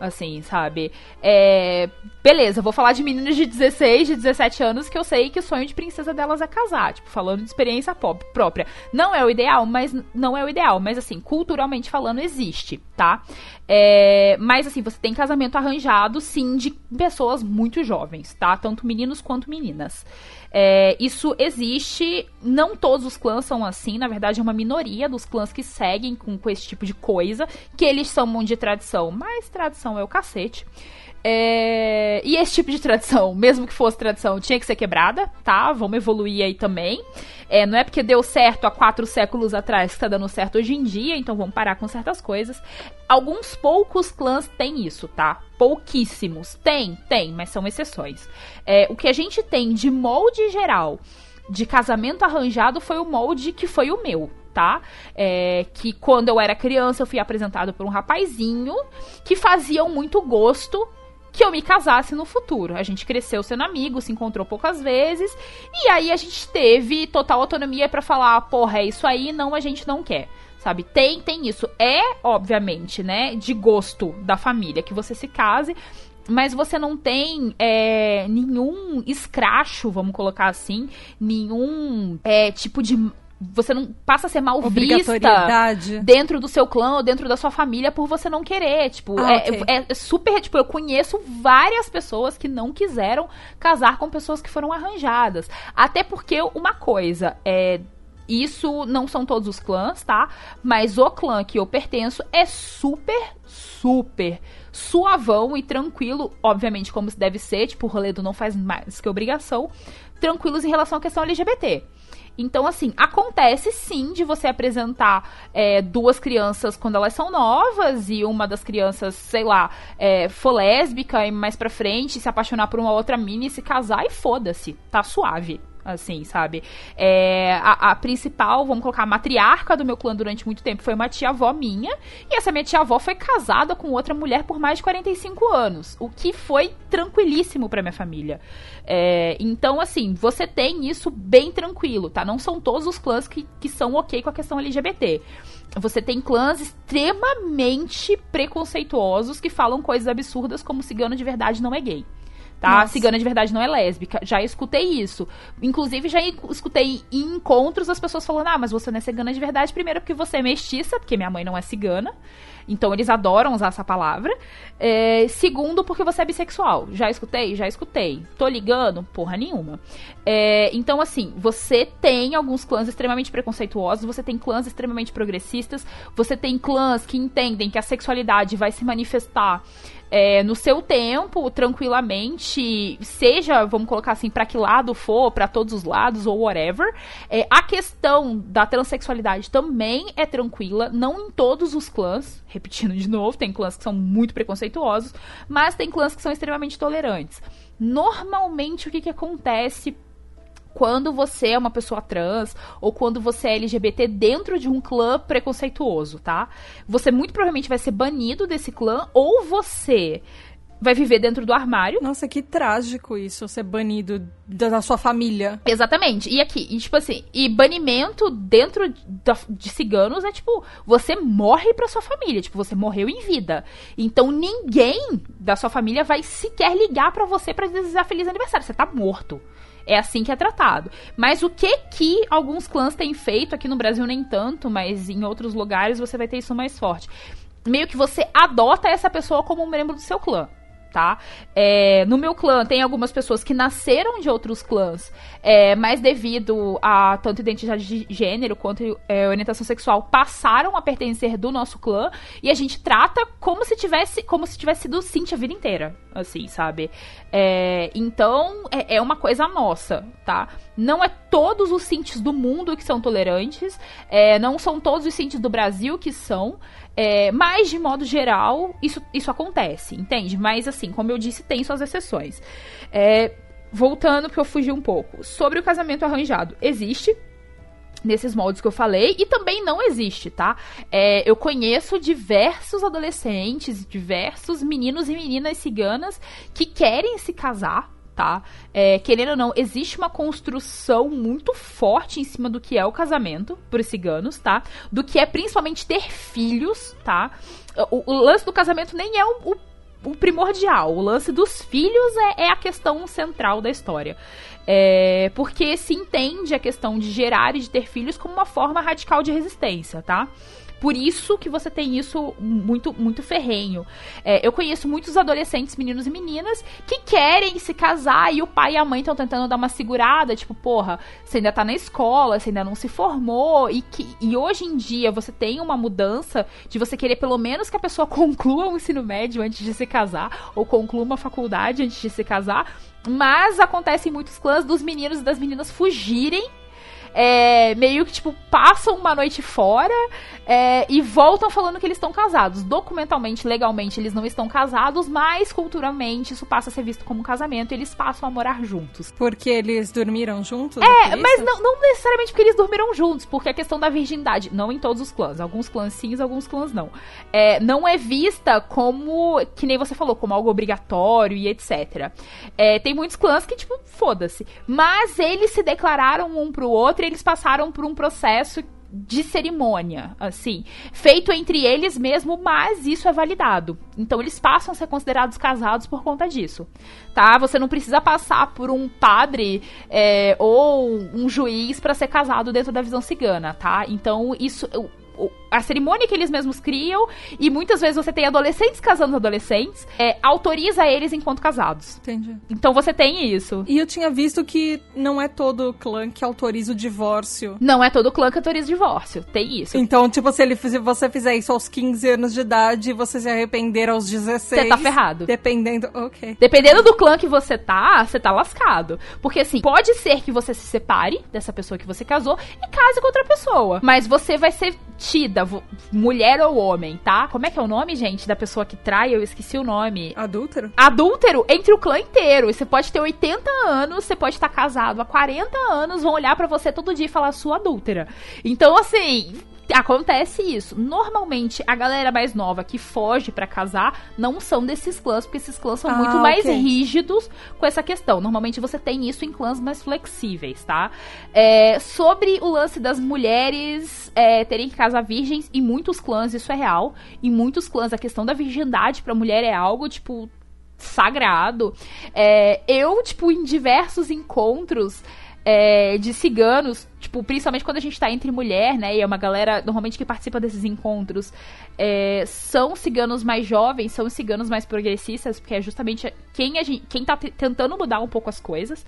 Assim, sabe? É, beleza, vou falar de meninas de 16, de 17 anos que eu sei que o sonho de princesa delas é casar. Tipo, falando de experiência própria. Não é o ideal, mas não é o ideal. Mas, assim, culturalmente falando, existe, tá? É, mas, assim, você tem casamento arranjado, sim, de pessoas muito jovens, tá? Tanto meninos quanto meninas. É, isso existe, não todos os clãs são assim, na verdade é uma minoria dos clãs que seguem com, com esse tipo de coisa, que eles chamam de tradição, mas tradição é o cacete. É... E esse tipo de tradição, <laughs> mesmo que fosse tradição, tinha que ser quebrada, tá? Vamos evoluir aí também. É, não é porque deu certo há quatro séculos atrás que tá dando certo hoje em dia, então vamos parar com certas coisas. Alguns poucos clãs têm isso, tá? Pouquíssimos. Tem, tem, mas são exceções. É, o que a gente tem de molde geral de casamento arranjado foi o molde que foi o meu, tá? É, que quando eu era criança eu fui apresentado por um rapazinho que fazia muito gosto que eu me casasse no futuro. A gente cresceu sendo amigo, se encontrou poucas vezes, e aí a gente teve total autonomia para falar, porra, é isso aí, não, a gente não quer. Sabe? Tem, tem isso. É, obviamente, né, de gosto da família que você se case, mas você não tem é, nenhum escracho, vamos colocar assim, nenhum é, tipo de você não passa a ser mal vista dentro do seu clã ou dentro da sua família por você não querer. Tipo, ah, é, okay. é, é, super. Tipo, eu conheço várias pessoas que não quiseram casar com pessoas que foram arranjadas. Até porque uma coisa é. Isso não são todos os clãs, tá? Mas o clã que eu pertenço é super, super suavão e tranquilo, obviamente, como deve ser, tipo, o Roledo não faz mais que obrigação, tranquilos em relação à questão LGBT. Então, assim, acontece sim de você apresentar é, duas crianças quando elas são novas e uma das crianças, sei lá, é, for lésbica e mais pra frente se apaixonar por uma outra mina e se casar e foda-se, tá suave assim, sabe? É, a, a, principal, vamos colocar, a matriarca do meu clã durante muito tempo foi uma tia-avó minha, e essa minha tia-avó foi casada com outra mulher por mais de 45 anos, o que foi tranquilíssimo para minha família. É, então, assim, você tem isso bem tranquilo, tá? Não são todos os clãs que, que são ok com a questão LGBT. Você tem clãs extremamente preconceituosos que falam coisas absurdas como cigano de verdade não é gay tá? Nossa. Cigana de verdade não é lésbica. Já escutei isso. Inclusive, já escutei em encontros as pessoas falando: ah, mas você não é cigana de verdade, primeiro porque você é mestiça, porque minha mãe não é cigana. Então eles adoram usar essa palavra. É, segundo, porque você é bissexual. Já escutei? Já escutei. Tô ligando? Porra nenhuma. É, então, assim, você tem alguns clãs extremamente preconceituosos, você tem clãs extremamente progressistas, você tem clãs que entendem que a sexualidade vai se manifestar é, no seu tempo, tranquilamente, seja, vamos colocar assim, para que lado for, para todos os lados ou whatever. É, a questão da transexualidade também é tranquila, não em todos os clãs, <laughs> repetindo de novo, tem clãs que são muito preconceituosos, mas tem clãs que são extremamente tolerantes. Normalmente, o que, que acontece quando você é uma pessoa trans ou quando você é LGBT dentro de um clã preconceituoso, tá? Você muito provavelmente vai ser banido desse clã ou você vai viver dentro do armário. Nossa, que trágico isso, ser banido da sua família. Exatamente. E aqui, e, tipo assim, e banimento dentro da, de ciganos é tipo, você morre pra sua família, tipo, você morreu em vida. Então ninguém da sua família vai sequer ligar para você para desejar feliz aniversário, você tá morto. É assim que é tratado. Mas o que que alguns clãs têm feito, aqui no Brasil nem tanto, mas em outros lugares você vai ter isso mais forte. Meio que você adota essa pessoa como um membro do seu clã tá? É, no meu clã tem algumas pessoas que nasceram de outros clãs, é, mas devido a tanto identidade de gênero quanto é, orientação sexual passaram a pertencer do nosso clã e a gente trata como se tivesse como se tivesse sido Cintia a vida inteira, assim, sabe? É, então é, é, uma coisa nossa, tá? Não é todos os Cintis do mundo que são tolerantes, é, não são todos os Cintis do Brasil que são. É, mas, de modo geral, isso, isso acontece, entende? Mas, assim, como eu disse, tem suas exceções. É, voltando, porque eu fugi um pouco. Sobre o casamento arranjado, existe nesses moldes que eu falei e também não existe, tá? É, eu conheço diversos adolescentes, diversos meninos e meninas ciganas que querem se casar tá? É, querendo ou não, existe uma construção muito forte em cima do que é o casamento por ciganos, tá? Do que é principalmente ter filhos, tá? O, o lance do casamento nem é o, o, o, primordial. O lance dos filhos é, é a questão central da história. É, porque se entende a questão de gerar e de ter filhos como uma forma radical de resistência, tá? Por isso que você tem isso muito, muito ferrenho. É, eu conheço muitos adolescentes, meninos e meninas, que querem se casar e o pai e a mãe estão tentando dar uma segurada, tipo, porra, você ainda tá na escola, você ainda não se formou, e, que, e hoje em dia você tem uma mudança de você querer pelo menos que a pessoa <laughs> conclua o ensino médio antes de se casar, ou conclua uma faculdade antes de se casar. Mas acontece em muitos clãs dos meninos e das meninas fugirem é, meio que, tipo, passam uma noite fora é, e voltam falando que eles estão casados. Documentalmente, legalmente, eles não estão casados, mas culturalmente isso passa a ser visto como um casamento e eles passam a morar juntos. Porque eles dormiram juntos? É, mas não, não, necessariamente porque eles dormiram juntos, porque a questão da virgindade, não em todos os clãs, alguns clãs sim, alguns clãs não. É, não é vista como, que nem você falou, como algo obrigatório e etc. É, tem muitos clãs que, tipo, foda-se. Mas eles se declararam um pro outro eles passaram por um processo de cerimônia, assim, feito entre eles mesmo, mas isso é validado. Então eles passam a ser considerados casados por conta disso, tá? Você não precisa passar por um padre é, ou um juiz para ser casado dentro da visão cigana, tá? Então isso a cerimônia que eles mesmos criam, e muitas vezes você tem adolescentes casando adolescentes, é, autoriza eles enquanto casados. Entendi. Então você tem isso. E eu tinha visto que não é todo clã que autoriza o divórcio. Não é todo clã que autoriza o divórcio. Tem isso. Então, tipo, se, ele, se você fizer isso aos 15 anos de idade e você se arrepender aos 16. Você tá ferrado. Dependendo. Ok. Dependendo do clã que você tá, você tá lascado. Porque assim, pode ser que você se separe dessa pessoa que você casou e case com outra pessoa. Mas você vai ser permitida, mulher ou homem, tá? Como é que é o nome, gente, da pessoa que trai? Eu esqueci o nome. Adúltero? Adúltero entre o clã inteiro. Você pode ter 80 anos, você pode estar casado há 40 anos, vão olhar para você todo dia e falar sua adúltera. Então, assim, acontece isso. Normalmente, a galera mais nova que foge para casar não são desses clãs, porque esses clãs são ah, muito mais okay. rígidos com essa questão. Normalmente você tem isso em clãs mais flexíveis, tá? É, sobre o lance das mulheres é, terem que casar virgens, em muitos clãs isso é real. Em muitos clãs a questão da virgindade pra mulher é algo, tipo, sagrado. É, eu, tipo, em diversos encontros é, de ciganos, tipo, principalmente quando a gente tá entre mulher, né? E é uma galera, normalmente, que participa desses encontros, é, são ciganos mais jovens, são ciganos mais progressistas, porque é justamente quem, a gente, quem tá tentando mudar um pouco as coisas.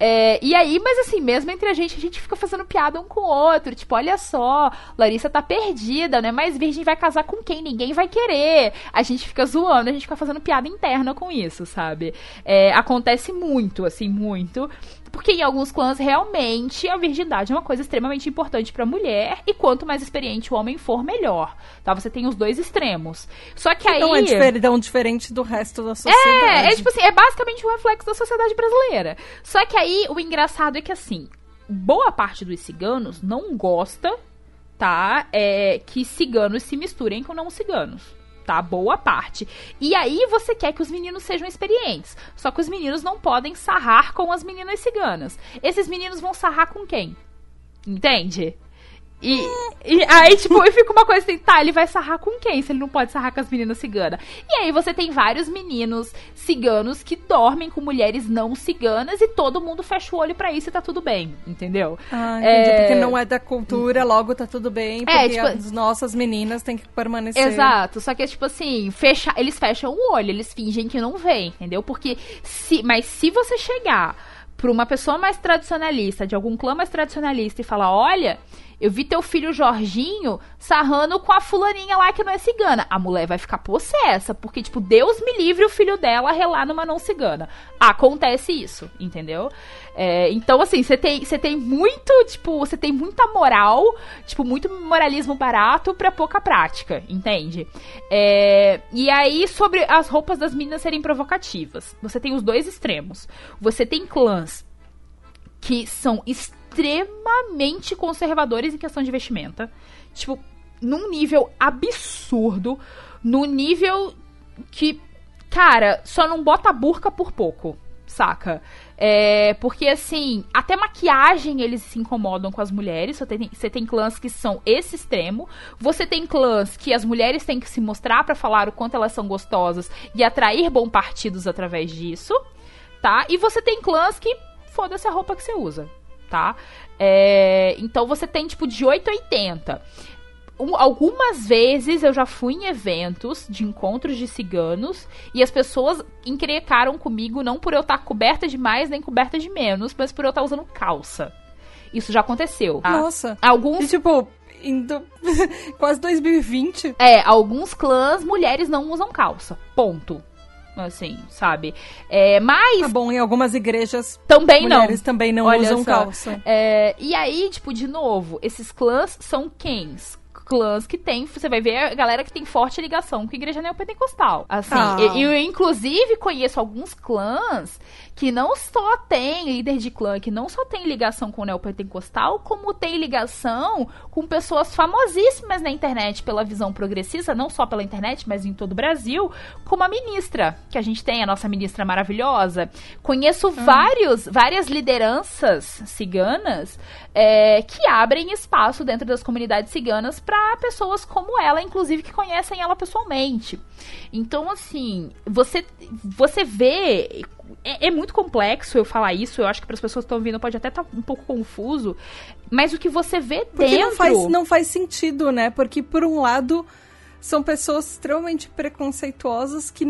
É, e aí, mas assim, mesmo entre a gente, a gente fica fazendo piada um com o outro. Tipo, olha só, Larissa tá perdida, né? Mas virgem vai casar com quem? Ninguém vai querer. A gente fica zoando, a gente fica fazendo piada interna com isso, sabe? É, acontece muito, assim, muito. Porque em alguns clãs, realmente, a virgindade é uma coisa extremamente importante pra mulher. E quanto mais experiente o homem for, melhor. Tá? Você tem os dois extremos. Só que aí. Não é diferente, diferente do resto da sociedade. É, é tipo assim, é basicamente um reflexo da sociedade brasileira. Só que aí, o engraçado é que assim, boa parte dos ciganos não gosta, tá? É, que ciganos se misturem com não ciganos tá? Boa parte. E aí você quer que os meninos sejam experientes. Só que os meninos não podem sarrar com as meninas ciganas. Esses meninos vão sarrar com quem? Entende? E, e aí, tipo, eu fico uma coisa assim, tá, ele vai sarrar com quem se ele não pode sarrar com as meninas ciganas? E aí você tem vários meninos ciganos que dormem com mulheres não ciganas e todo mundo fecha o olho para isso e tá tudo bem, entendeu? Ah, entendi, é... porque não é da cultura, logo tá tudo bem, é, porque é, tipo... as nossas meninas têm que permanecer. Exato, só que, tipo assim, fecha... eles fecham o olho, eles fingem que não vem, entendeu? Porque se... Mas se você chegar pra uma pessoa mais tradicionalista, de algum clã mais tradicionalista e falar, olha eu vi teu filho Jorginho sarrando com a fulaninha lá que não é cigana. A mulher vai ficar possessa, porque, tipo, Deus me livre o filho dela relar numa não cigana. Acontece isso, entendeu? É, então, assim, você tem, tem muito, tipo, você tem muita moral, tipo, muito moralismo barato pra pouca prática, entende? É, e aí, sobre as roupas das meninas serem provocativas. Você tem os dois extremos. Você tem clãs que são extremamente conservadores em questão de vestimenta. Tipo, num nível absurdo. No nível que, cara, só não bota burca por pouco, saca? É, porque, assim, até maquiagem eles se incomodam com as mulheres. Você tem, você tem clãs que são esse extremo. Você tem clãs que as mulheres têm que se mostrar para falar o quanto elas são gostosas e atrair bom partidos através disso, tá? E você tem clãs que foda-se a roupa que você usa, tá? É, então você tem tipo de 8 a 80. Um, algumas vezes eu já fui em eventos de encontros de ciganos e as pessoas encrecaram comigo não por eu estar coberta de mais nem coberta de menos, mas por eu estar usando calça. Isso já aconteceu. Tá? Nossa. Alguns. E, tipo, indo <laughs> quase 2020. É, alguns clãs mulheres não usam calça. Ponto assim, sabe? É, mas. Tá bom, em algumas igrejas. Também mulheres não. Mulheres também não Olha usam só. calça. É, e aí, tipo, de novo, esses clãs são quens? Clãs que tem, você vai ver a galera que tem forte ligação com a igreja neopentecostal. Assim, ah. eu, eu, inclusive conheço alguns clãs que não só tem líder de clã, que não só tem ligação com o neopentecostal, como tem ligação com pessoas famosíssimas na internet pela visão progressista, não só pela internet, mas em todo o Brasil, como a ministra, que a gente tem, a nossa ministra maravilhosa. Conheço hum. vários, várias lideranças ciganas é, que abrem espaço dentro das comunidades ciganas para pessoas como ela, inclusive que conhecem ela pessoalmente. Então, assim, você, você vê é, é, muito complexo eu falar isso. Eu acho que para as pessoas que estão ouvindo pode até estar tá um pouco confuso. Mas o que você vê Porque dentro. Não faz, não faz sentido, né? Porque, por um lado, são pessoas extremamente preconceituosas que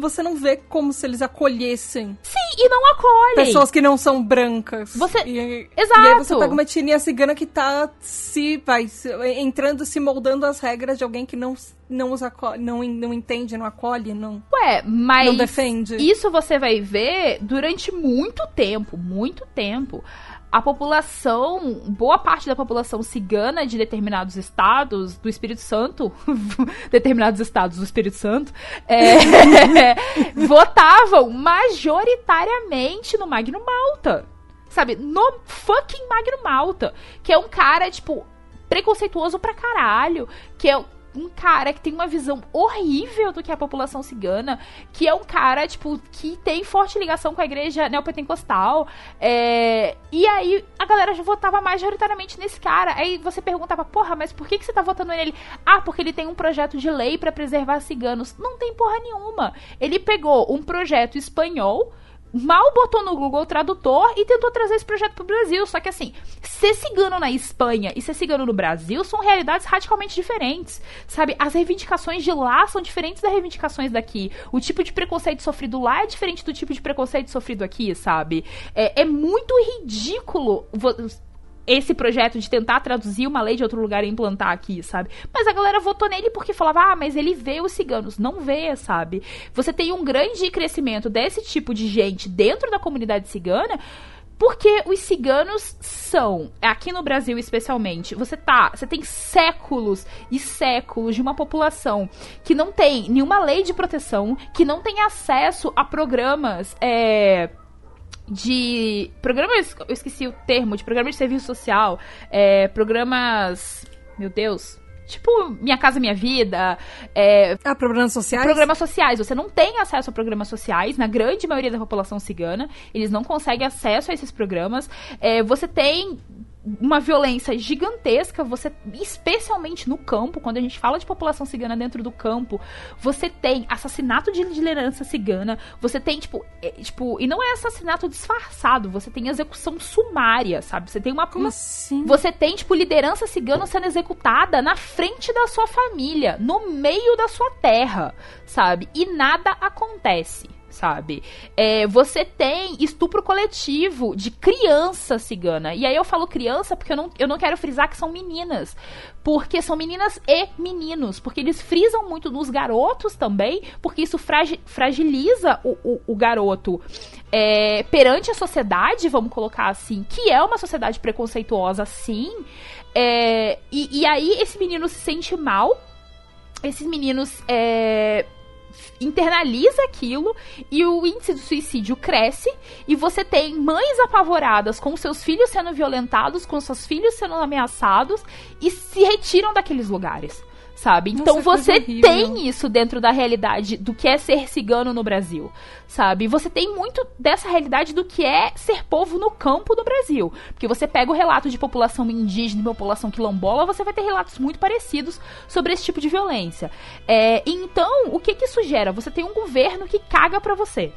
você não vê como se eles acolhessem. Sim, e não acolhem. Pessoas que não são brancas. Você... E, Exato. E aí você pega uma etnia cigana que tá se, vai, entrando, se moldando as regras de alguém que não não usa não, não entende, não acolhe, não. Ué, mas não defende. Isso você vai ver durante muito tempo, muito tempo. A população, boa parte da população cigana de determinados estados do Espírito Santo, <laughs> determinados estados do Espírito Santo, é, <laughs> votavam majoritariamente no Magno Malta. Sabe? No fucking Magno Malta. Que é um cara, tipo, preconceituoso pra caralho. Que é um cara que tem uma visão horrível do que é a população cigana, que é um cara, tipo, que tem forte ligação com a igreja neopentecostal. É... E aí a galera já votava majoritariamente nesse cara. Aí você perguntava, porra, mas por que, que você tá votando nele? Ah, porque ele tem um projeto de lei para preservar ciganos. Não tem porra nenhuma. Ele pegou um projeto espanhol mal botou no Google Tradutor e tentou trazer esse projeto pro Brasil. Só que assim, ser cigano na Espanha e ser cigano no Brasil são realidades radicalmente diferentes. Sabe? As reivindicações de lá são diferentes das reivindicações daqui. O tipo de preconceito sofrido lá é diferente do tipo de preconceito sofrido aqui, sabe? É, é muito ridículo esse projeto de tentar traduzir uma lei de outro lugar e implantar aqui, sabe? Mas a galera votou nele porque falava, ah, mas ele vê os ciganos. Não vê, sabe? Você tem um grande crescimento desse tipo de gente dentro da comunidade cigana. Porque os ciganos são, aqui no Brasil especialmente, você tá, você tem séculos e séculos de uma população que não tem nenhuma lei de proteção, que não tem acesso a programas é, de programas, eu esqueci o termo, de programas de serviço social, é, programas, meu Deus, tipo Minha Casa Minha Vida. É, ah, programas sociais? Programas sociais. Você não tem acesso a programas sociais, na grande maioria da população cigana. Eles não conseguem acesso a esses programas. É, você tem uma violência gigantesca, você especialmente no campo, quando a gente fala de população cigana dentro do campo, você tem assassinato de liderança cigana, você tem tipo, é, tipo, e não é assassinato disfarçado, você tem execução sumária, sabe? Você tem uma Como assim? Você tem tipo liderança cigana sendo executada na frente da sua família, no meio da sua terra, sabe? E nada acontece sabe? É, você tem estupro coletivo de criança cigana. E aí eu falo criança porque eu não, eu não quero frisar que são meninas. Porque são meninas e meninos. Porque eles frisam muito nos garotos também, porque isso fragiliza o, o, o garoto é, perante a sociedade, vamos colocar assim, que é uma sociedade preconceituosa, sim. É, e, e aí esse menino se sente mal esses meninos é, internaliza aquilo e o índice do suicídio cresce e você tem mães apavoradas com seus filhos sendo violentados, com seus filhos sendo ameaçados e se retiram daqueles lugares sabe? Então Nossa, você tem isso dentro da realidade do que é ser cigano no Brasil, sabe? Você tem muito dessa realidade do que é ser povo no campo do Brasil. Porque você pega o relato de população indígena e população quilombola, você vai ter relatos muito parecidos sobre esse tipo de violência. É, então, o que que isso gera? Você tem um governo que caga pra você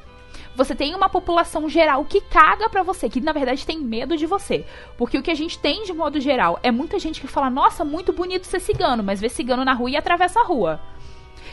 você tem uma população geral que caga pra você, que na verdade tem medo de você. Porque o que a gente tem de modo geral é muita gente que fala, nossa, muito bonito ser cigano, mas vê cigano na rua e atravessa a rua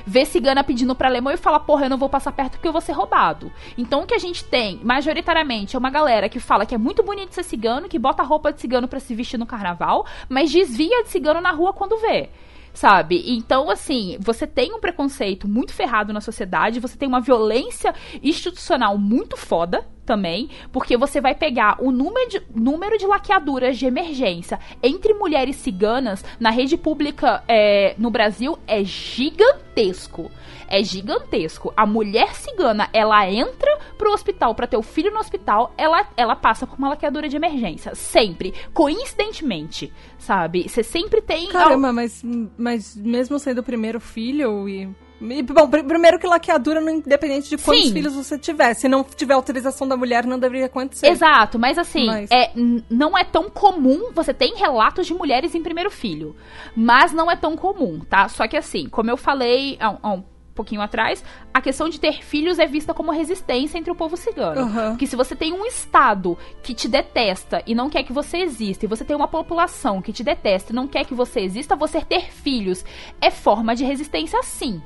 vê cigana pedindo pra alemão e fala, porra, eu não vou passar perto porque eu vou ser roubado. Então o que a gente tem, majoritariamente, é uma galera que fala que é muito bonito ser cigano, que bota roupa de cigano para se vestir no carnaval, mas desvia de cigano na rua quando vê sabe? Então, assim, você tem um preconceito muito ferrado na sociedade, você tem uma violência institucional muito foda também, porque você vai pegar o número de, número de laqueaduras de emergência entre mulheres ciganas na rede pública é, no Brasil é gigantesco é gigantesco. A mulher cigana, ela entra pro hospital para ter o filho no hospital, ela, ela passa por uma laqueadura de emergência. Sempre. Coincidentemente, sabe? Você sempre tem. Caramba, mas, mas mesmo sendo o primeiro filho e Bom, primeiro que laqueadura, independente de quantos Sim. filhos você tiver. Se não tiver autorização da mulher, não deveria acontecer. Exato, mas assim, mas... É, não é tão comum. Você tem relatos de mulheres em primeiro filho. Mas não é tão comum, tá? Só que assim, como eu falei há, há um pouquinho atrás, a questão de ter filhos é vista como resistência entre o povo cigano. Uhum. Porque se você tem um Estado que te detesta e não quer que você exista, e você tem uma população que te detesta e não quer que você exista, você ter filhos é forma de resistência sim.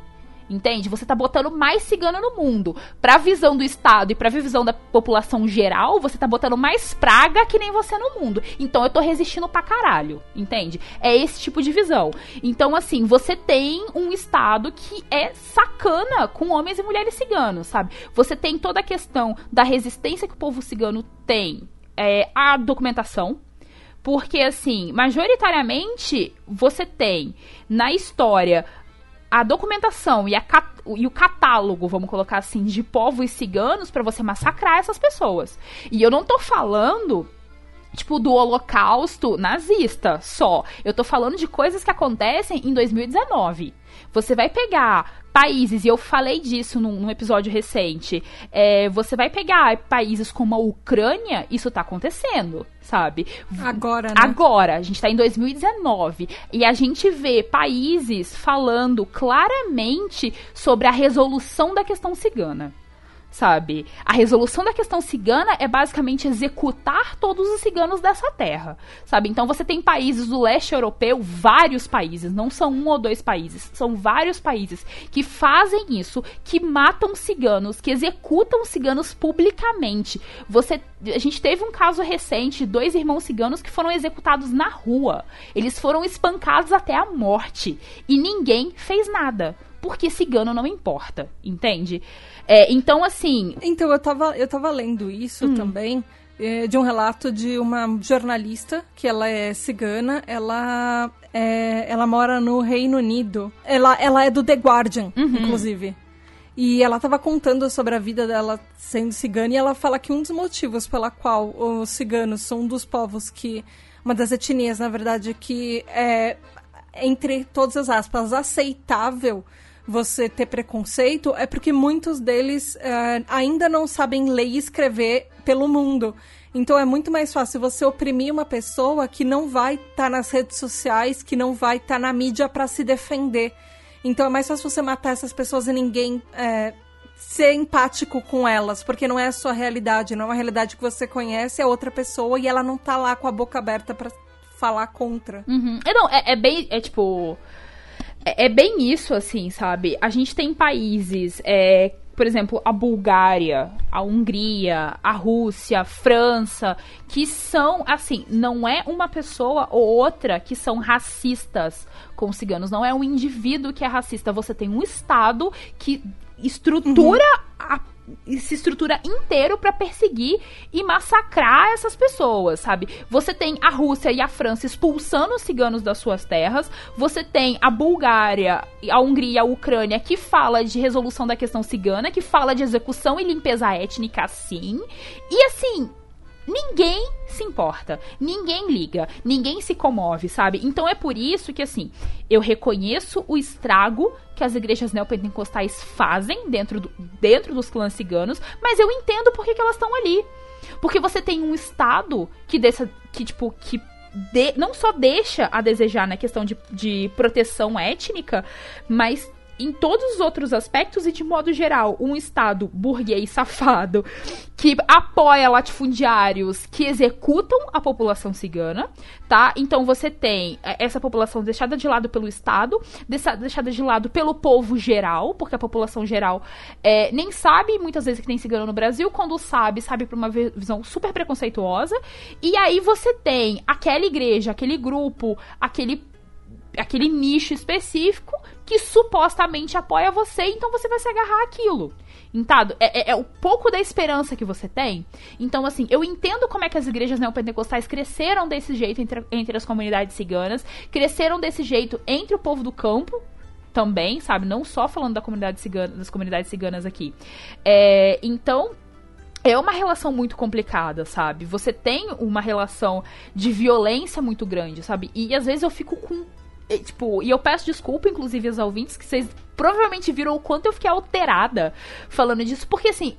Entende? Você tá botando mais cigano no mundo. Pra visão do Estado e pra visão da população geral, você tá botando mais praga que nem você no mundo. Então eu tô resistindo pra caralho. Entende? É esse tipo de visão. Então, assim, você tem um Estado que é sacana com homens e mulheres ciganos, sabe? Você tem toda a questão da resistência que o povo cigano tem é, à documentação. Porque, assim, majoritariamente você tem na história a documentação e, a, e, o catálogo, vamos colocar assim, de povos ciganos para você massacrar essas pessoas. E eu não tô falando tipo, do holocausto nazista só. Eu tô falando de coisas que acontecem em 2019. Você vai pegar países, e eu falei disso num, num episódio recente, é, você vai pegar países como a Ucrânia, isso tá acontecendo, sabe? Agora, né? Agora, a gente tá em 2019, e a gente vê países falando claramente sobre a resolução da questão cigana sabe? A resolução da questão cigana é basicamente executar todos os ciganos dessa terra, sabe? Então você tem países do leste europeu, vários países, não são um ou dois países, são vários países que fazem isso, que matam ciganos, que executam ciganos publicamente. Você, a gente teve um caso recente, dois irmãos ciganos que foram executados na rua. Eles foram espancados até a morte e ninguém fez nada porque cigano não importa, entende? É, então, assim. Então, eu tava, eu tava lendo isso hum. também. É, de um relato de uma jornalista que ela é cigana, ela é, ela mora no Reino Unido. Ela, ela é do The Guardian, uhum. inclusive. E ela estava contando sobre a vida dela sendo cigana e ela fala que um dos motivos pela qual os ciganos são um dos povos que uma das etnias, na verdade, que é entre todas as aspas aceitável você ter preconceito é porque muitos deles uh, ainda não sabem ler e escrever pelo mundo. Então é muito mais fácil você oprimir uma pessoa que não vai estar tá nas redes sociais, que não vai estar tá na mídia para se defender. Então é mais fácil você matar essas pessoas e ninguém é, ser empático com elas, porque não é a sua realidade, não é uma realidade que você conhece, é outra pessoa e ela não tá lá com a boca aberta para falar contra. Uhum. É, não, é, é bem. É tipo é, é, bem isso, assim, sabe? A gente tem países, é, por exemplo, a Bulgária, a Hungria, a Rússia, a França, que são, assim, não é uma pessoa ou outra que são racistas com ciganos, não é um indivíduo que é racista. Você tem um Estado que estrutura uhum. a se estrutura inteiro para perseguir e massacrar essas pessoas, sabe? Você tem a Rússia e a França expulsando os ciganos das suas terras, você tem a Bulgária, a Hungria, a Ucrânia que fala de resolução da questão cigana, que fala de execução e limpeza étnica sim. E assim, ninguém se importa, ninguém liga, ninguém se comove, sabe? Então é por isso que, assim, eu reconheço o estrago que as igrejas neopentecostais fazem dentro, do, dentro dos clãs ciganos, mas eu entendo por que, que elas estão ali. Porque você tem um Estado que, dessa, que tipo, que de, não só deixa a desejar na questão de, de proteção étnica, mas em todos os outros aspectos e de modo geral, um Estado burguês safado que apoia latifundiários que executam a população cigana, tá? Então você tem é, essa população deixada de lado pelo Estado, deixada de lado pelo povo geral, porque a população geral é, nem sabe muitas vezes que tem cigano no Brasil, quando sabe, sabe por uma visão super preconceituosa. E aí você tem aquela igreja, aquele grupo, aquele aquele nicho específico que supostamente apoia você, então você vai se agarrar aquilo. Entado? É, é, é, o pouco da esperança que você tem. Então, assim, eu entendo como é que as igrejas neopentecostais cresceram desse jeito entre, entre as comunidades ciganas, cresceram desse jeito entre o povo do campo, também, sabe? Não só falando da comunidade cigana, das comunidades ciganas aqui. É, então, é uma relação muito complicada, sabe? Você tem uma relação de violência muito grande, sabe? E às vezes eu fico com e, tipo, e eu peço desculpa, inclusive, aos ouvintes, que vocês provavelmente viram o quanto eu fiquei alterada falando disso, porque assim,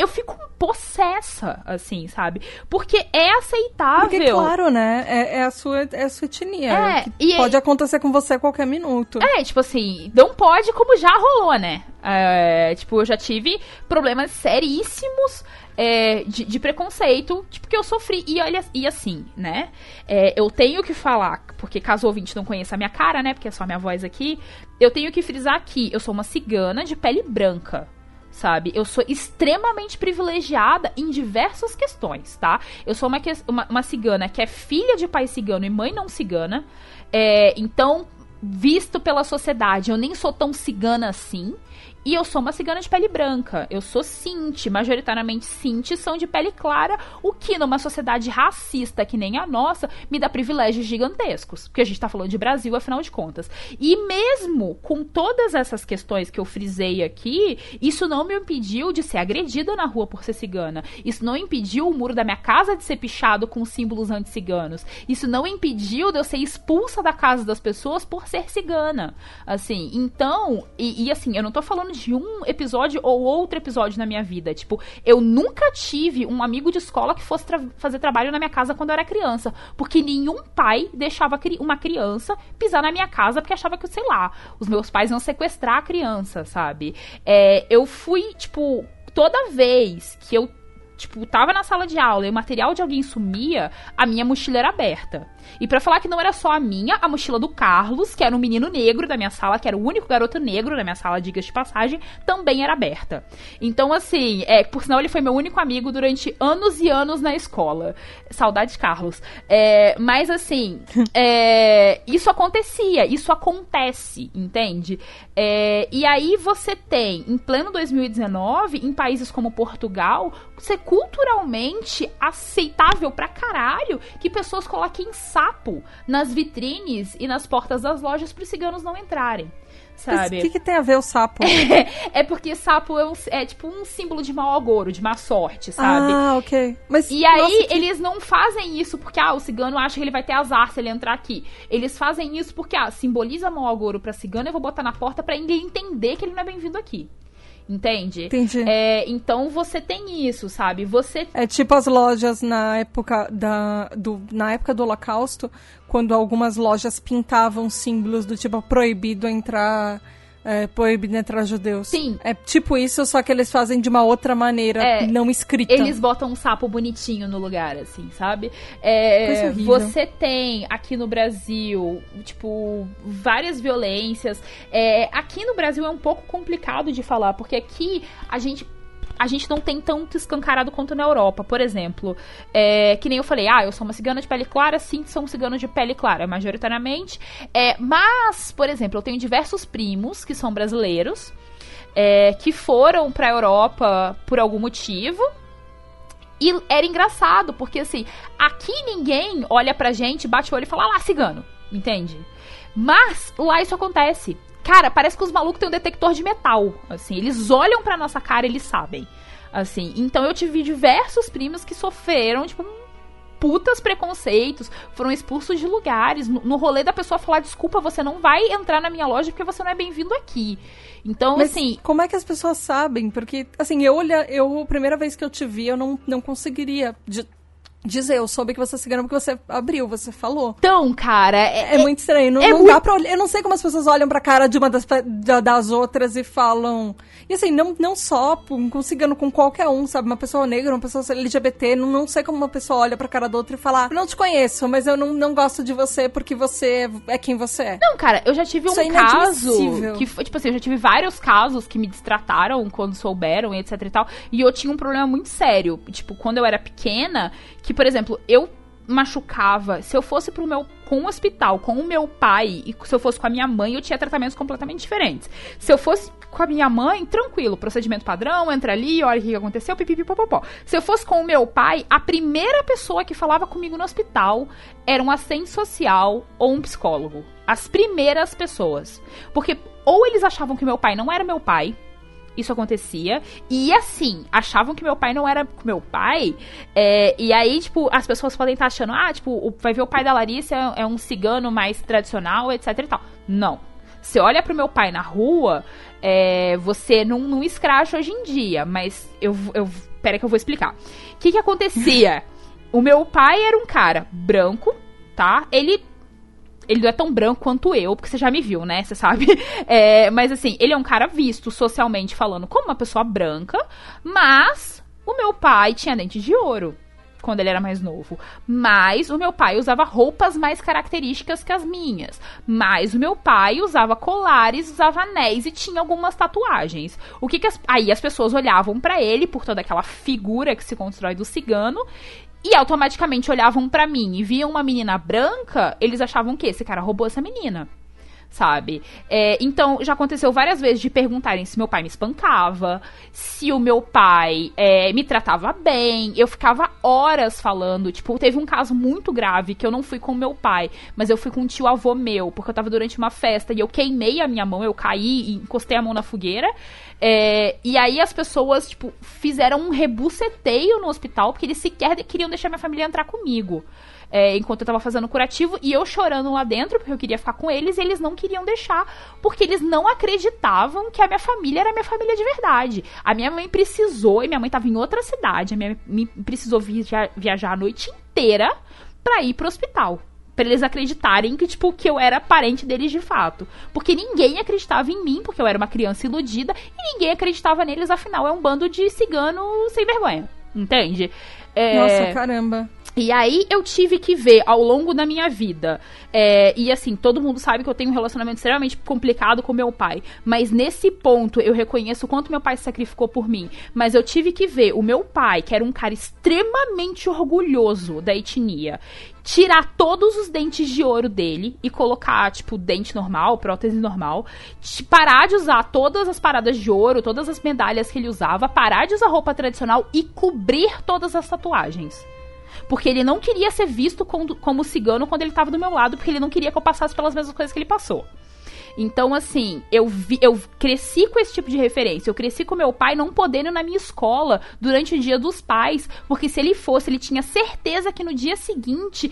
eu fico possessa, assim, sabe? Porque é aceitável. Porque, claro, né? É, é a, sua, é a sua etnia. É, e pode acontecer com você a qualquer minuto. É, tipo assim, não pode como já rolou, né? É, tipo, eu já tive problemas seríssimos é, de, de, preconceito, tipo, que eu sofri. E olha, e assim, né? É, eu tenho que falar, porque caso o ouvinte não conheça a minha cara, né? Porque é só a minha voz aqui, eu tenho que frisar aqui, eu sou uma cigana de pele branca sabe? Eu sou extremamente privilegiada em diversas questões, tá? Eu sou uma, uma, uma cigana que é filha de pai cigano e mãe não cigana. É, então, visto pela sociedade, eu nem sou tão cigana assim. E eu sou uma cigana de pele branca. Eu sou Sinti, majoritariamente Sinti são de pele clara, o que numa sociedade racista que nem a nossa me dá privilégios gigantescos. Porque a gente tá falando de Brasil, afinal de contas. E mesmo com todas essas questões que eu frisei aqui, isso não me impediu de ser agredida na rua por ser cigana. Isso não impediu o muro da minha casa de ser pichado com símbolos anti-ciganos. Isso não impediu de eu ser expulsa da casa das pessoas por ser cigana. Assim, então, e, e assim, eu não tô falando de um episódio ou outro episódio na minha vida. Tipo, eu nunca tive um amigo de escola que fosse tra fazer trabalho na minha casa quando eu era criança. Porque nenhum pai deixava cri uma criança pisar na minha casa porque achava que, sei lá, os meus pais iam sequestrar a criança, sabe? É, eu fui, tipo, toda vez que eu tipo, tava na sala de aula e o material de alguém sumia, a minha mochila era aberta. E para falar que não era só a minha, a mochila do Carlos, que era um menino negro da minha sala, que era o único garoto negro da minha sala, diga de passagem, também era aberta. Então, assim, é, por sinal, ele foi meu único amigo durante anos e anos na escola. Saudade, Carlos. É, mas, assim, <laughs> é, isso acontecia, isso acontece, entende? É, e aí você tem, em pleno 2019, em países como Portugal, ser culturalmente aceitável pra caralho que pessoas coloquem sapo nas vitrines e nas portas das lojas para os ciganos não entrarem. Sabe? O que, que, tem a ver o sapo? <laughs> é porque sapo é, um, é, tipo um símbolo de mau agouro, de má sorte, sabe? Ah, ok. Mas, e aí, que... eles não fazem isso porque, ah, o cigano acha que ele vai ter azar se ele entrar aqui. Eles fazem isso porque, ah, simboliza mau agouro pra cigano, eu vou botar na porta para ele entender que ele não é bem-vindo aqui. Entende? Entendi. É, então você tem isso, sabe? Você É tipo as lojas na época da do, na época do Holocausto, quando algumas lojas pintavam símbolos do tipo proibido entrar é, proibido entrar judeus. Sim. É tipo isso, só que eles fazem de uma outra maneira, é, não escrita. Eles botam um sapo bonitinho no lugar, assim, sabe? É, você tem aqui no Brasil, tipo, várias violências. É, aqui no Brasil é um pouco complicado de falar, porque aqui a gente a gente não tem tanto escancarado quanto na Europa. Por exemplo, é, que nem eu falei, ah, eu sou uma cigana de pele clara, sim, sou um cigano de pele clara, majoritariamente. É, mas, por exemplo, eu tenho diversos primos que são brasileiros, é, que foram pra Europa por algum motivo. E era engraçado, porque assim, aqui ninguém olha pra gente, bate o olho e fala, ah lá, cigano, entende? Mas lá isso acontece. Cara, parece que os malucos têm um detector de metal. Assim, eles olham pra nossa cara e eles sabem. Assim, então eu tive diversos primos que sofreram, tipo, putas preconceitos, foram expulsos de lugares. No, no, rolê da pessoa falar, desculpa, você não vai entrar na minha loja porque você não é bem-vindo aqui. Então, Mas assim. Como é que as pessoas sabem? Porque, assim, eu olha, eu, a primeira vez que eu te vi, eu não, não conseguiria. De dizer, eu soube que você é cigana porque você abriu, você falou. Então, cara, é, é, é muito estranho. Não, é não muito... dá pra olhar. Eu não sei como as pessoas olham pra cara de uma das, das outras e falam. E assim, não, não só com cigano, com qualquer um, sabe? Uma pessoa negra, uma pessoa LGBT, não, não sei como uma pessoa olha pra cara da outra e fala, não te conheço, mas eu não, não gosto de você porque você é quem você é. Não, cara, eu já tive um é caso que foi, tipo assim, eu já tive vários casos que me distrataram quando souberam e etc e tal. E eu tinha um problema muito sério. Tipo, quando eu era pequena, que, por exemplo, eu machucava, se eu fosse pro meu com o hospital, com o meu pai e se eu fosse com a minha mãe, eu tinha tratamentos completamente diferentes. Se eu fosse com a minha mãe, tranquilo, procedimento padrão, entra ali, olha o que aconteceu, pipipipopopó. Se eu fosse com o meu pai, a primeira pessoa que falava comigo no hospital era um assistente social ou um psicólogo. As primeiras pessoas. Porque ou eles achavam que meu pai não era meu pai, isso acontecia. E assim, achavam que meu pai não era meu pai. É, e aí, tipo, as pessoas podem estar achando, ah, tipo, vai ver o pai da Larissa é, é um cigano mais tradicional, etc e tal. Não. Você olha pro meu pai na rua, é, você não, não escracha hoje em dia, mas eu, eu Pera que eu vou explicar. O que que acontecia? <laughs> o meu pai era um cara branco, tá? Ele ele não é tão branco quanto eu, porque você já me viu, né? Você sabe. <laughs> É, mas assim, ele é um cara visto socialmente falando como uma pessoa branca, mas o meu pai tinha dentes de ouro quando ele era mais novo. Mas o meu pai usava roupas mais características que as minhas. Mas o meu pai usava colares, usava anéis e tinha algumas tatuagens. O que, que as... aí as pessoas olhavam para ele por toda aquela figura que se constrói do cigano e automaticamente olhavam para mim e viam uma menina branca, eles achavam que esse cara roubou essa menina sabe? É, então, já aconteceu várias vezes de perguntarem se meu pai me espancava, se o meu pai é, me tratava bem. Eu ficava horas falando. Tipo, teve um caso muito grave que eu não fui com meu pai, mas eu fui com um tio avô meu, porque eu tava durante uma festa e eu queimei a minha mão, eu caí e encostei a mão na fogueira. É, e aí as pessoas, tipo, fizeram um rebuceteio no hospital, porque eles sequer queriam deixar minha família entrar comigo é, enquanto eu tava fazendo curativo, e eu chorando lá dentro, porque eu queria ficar com eles, e eles não queriam deixar, porque eles não acreditavam que a minha família era minha família de verdade. A minha mãe precisou, e minha mãe tava em outra cidade, a minha mãe precisou viajar, viajar a noite inteira pra ir pro hospital para eles acreditarem que, tipo, que eu era parente deles de fato. Porque ninguém acreditava em mim, porque eu era uma criança iludida, e ninguém acreditava neles, afinal, é um bando de cigano sem vergonha. Entende? É... Nossa, caramba. E aí eu tive que ver ao longo da minha vida. É, e assim, todo mundo sabe que eu tenho um relacionamento extremamente complicado com meu pai. Mas nesse ponto eu reconheço o quanto meu pai se sacrificou por mim. Mas eu tive que ver o meu pai, que era um cara extremamente orgulhoso da etnia, tirar todos os dentes de ouro dele e colocar, tipo, dente normal, prótese normal, parar de usar todas as paradas de ouro, todas as medalhas que ele usava, parar de usar roupa tradicional e cobrir todas as tatuagens. Porque ele não queria ser visto como, cigano quando ele tava do meu lado, porque ele não queria que eu passasse pelas mesmas coisas que ele passou. Então, assim, eu, vi, eu cresci com esse tipo de referência. Eu cresci com meu pai não podendo na minha escola durante o dia dos pais, porque se ele fosse, ele tinha certeza que no dia seguinte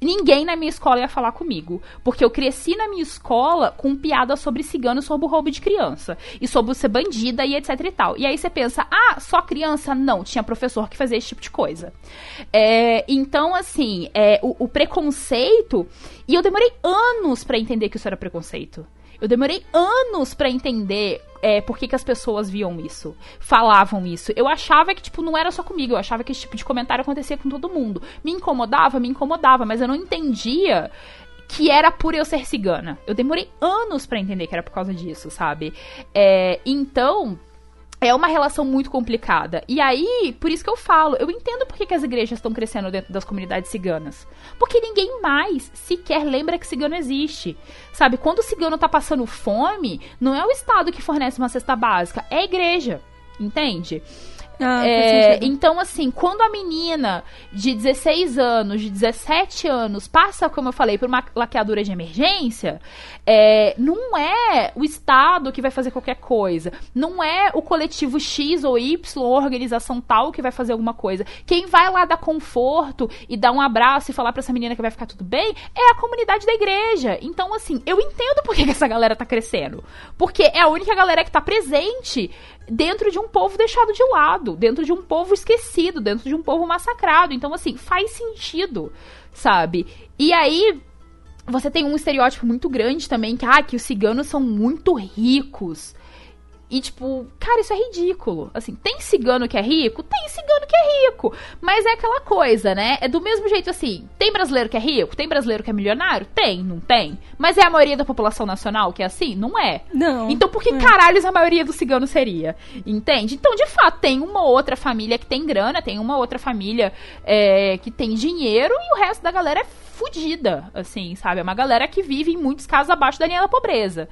ninguém na minha escola ia falar comigo. Porque eu cresci na minha escola com piadas sobre ciganos, sobre o roubo de criança. E sobre ser bandida e etc e tal. E aí você pensa, ah, só criança? Não, tinha professor que fazia esse tipo de coisa. É, então, assim, é, o, o preconceito. E eu demorei anos para entender que isso era preconceito. Eu demorei anos para entender é, por que, que as pessoas viam isso, falavam isso. Eu achava que, tipo, não era só comigo, eu achava que esse tipo de comentário acontecia com todo mundo. Me incomodava, me incomodava, mas eu não entendia que era por eu ser cigana. Eu demorei anos para entender que era por causa disso, sabe? É, então, é uma relação muito complicada. E aí, por isso que eu falo, eu entendo por que, que as igrejas estão crescendo dentro das comunidades ciganas. Porque ninguém mais sequer lembra que cigano existe. Sabe, quando o cigano tá passando fome, não é o Estado que fornece uma cesta básica, é a igreja. Entende? Ah, é, então, assim, quando a menina de 16 anos, de 17 anos, passa, como eu falei, por uma laqueadura de emergência, é, não é o Estado que vai fazer qualquer coisa. Não é o coletivo X ou Y, ou organização tal, que vai fazer alguma coisa. Quem vai lá dar conforto e dar um abraço e falar pra essa menina que vai ficar tudo bem é a comunidade da igreja. Então, assim, eu entendo por que, que essa galera tá crescendo. Porque é a única galera que tá presente dentro de um povo deixado de lado, dentro de um povo esquecido, dentro de um povo massacrado. Então, assim, faz sentido, sabe? E aí. Você tem um estereótipo muito grande também, que, ah, que os ciganos são muito ricos. E, tipo, cara, isso é ridículo. Assim, tem cigano que é rico? Tem cigano que é rico. Mas é aquela coisa, né? É do mesmo jeito assim. Tem brasileiro que é rico? Tem brasileiro que é milionário? Tem, não tem. Mas é a maioria da população nacional que é assim? Não é. Não. Então por que é. caralhos a maioria dos ciganos seria? Entende? Então, de fato, tem uma outra família que tem grana, tem uma outra família é, que tem dinheiro e o resto da galera é fudida, assim, sabe? É uma galera que vive, em muitos casos, abaixo da linha da pobreza.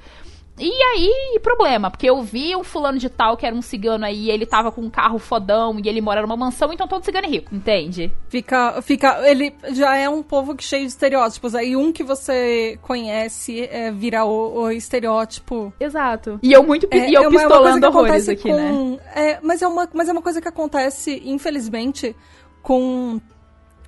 E aí, problema, porque eu vi um fulano de tal que era um cigano aí, ele tava com um carro fodão e ele mora numa mansão, então todo cigano é rico, entende? Fica, fica, ele já é um povo cheio de estereótipos, aí um que você conhece é, vira o, o estereótipo. Exato. E eu muito, é, e eu é uma, pistolando é uma horrores aqui, com, né? É, mas é uma, mas é uma coisa que acontece, infelizmente, com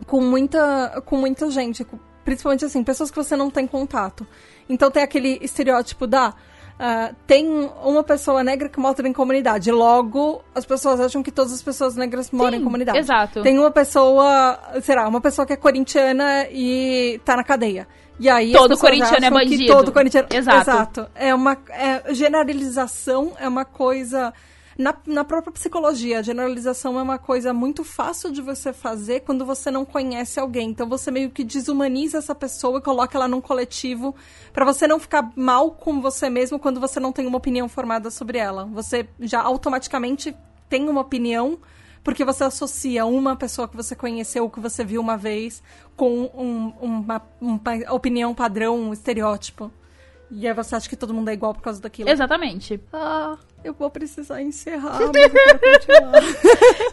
com muita com muita gente, principalmente assim, pessoas que você não tem contato. Então tem aquele estereótipo da Uh, tem uma pessoa negra que mora em comunidade. Logo, as pessoas acham que todas as pessoas negras moram Sim, em comunidade. exato. Tem uma pessoa, será, uma pessoa que é corintiana e tá na cadeia. E aí Todo corintiano é bandido. todo corintiano... Exato. Exato. É uma é, generalização é uma coisa na, na própria psicologia, a generalização é uma coisa muito fácil de você fazer quando você não conhece alguém. Então você meio que desumaniza essa pessoa e coloca ela num coletivo para você não ficar mal com você mesmo quando você não tem uma opinião formada sobre ela. Você já automaticamente tem uma opinião porque você associa uma pessoa que você conheceu, que você viu uma vez, com um, uma, uma opinião padrão, um estereótipo. E aí você acha que todo mundo é igual por causa daquilo. Exatamente. Ah, eu vou precisar encerrar, <laughs> mas eu quero continuar.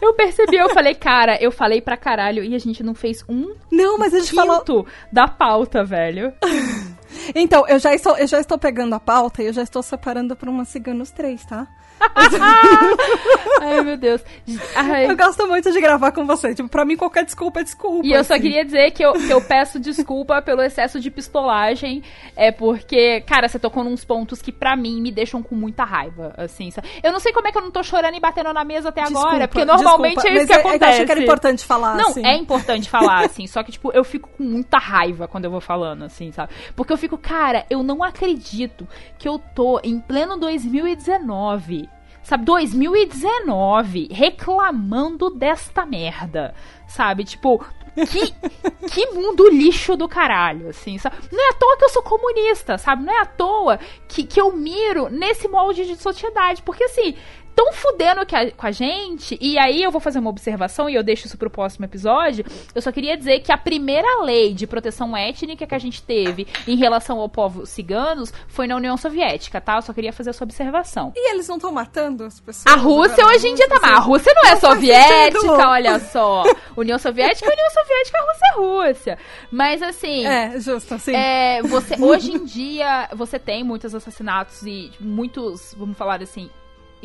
eu percebi, eu falei, cara, eu falei pra caralho e a gente não fez um Não, mas a gente falou... da pauta, velho. <laughs> Então, eu já, estou, eu já estou pegando a pauta e eu já estou separando para uma Ciganos 3, tá? <laughs> Ai, meu Deus. Ai. Eu gosto muito de gravar com você. Tipo, pra mim, qualquer desculpa é desculpa. E eu só assim. queria dizer que eu, que eu peço desculpa pelo excesso de pistolagem. É porque, cara, você tocou nos pontos que pra mim me deixam com muita raiva. Assim? Eu não sei como é que eu não tô chorando e batendo na mesa até Desculpa, agora. Porque normalmente desculpa, é isso que é- acontece. É eu achei que era importante falar, Não, assim. é importante falar, assim. Só que, tipo, eu fico com muita raiva quando eu vou falando, assim, sabe? Porque eu fico, cara, eu não acredito que eu tô em pleno 2019. Sabe, 2019, reclamando desta merda. Sabe, tipo, que, que mundo lixo do caralho, assim, sabe? Não é à toa que eu sou comunista, sabe? Não é à toa que, que eu miro nesse molde de sociedade. Porque, assim, tão fudendo que a- com a gente, e aí eu vou fazer uma observação e eu deixo isso pro próximo episódio. Eu só queria dizer que a primeira lei de proteção étnica que a gente teve em relação ao povo ciganos foi na União Soviética, tá? Eu só queria fazer essa observação. E eles não estão matando as pessoas? A Rússia hoje em dia tá mal. A Rússia não é Não soviética, olha <laughs> só. União Soviética é União Soviética, a Rússia é Rússia. Mas assim. É, justo, assim. É, você, hoje em dia, você tem muitos assassinatos e muitos, vamos falar assim,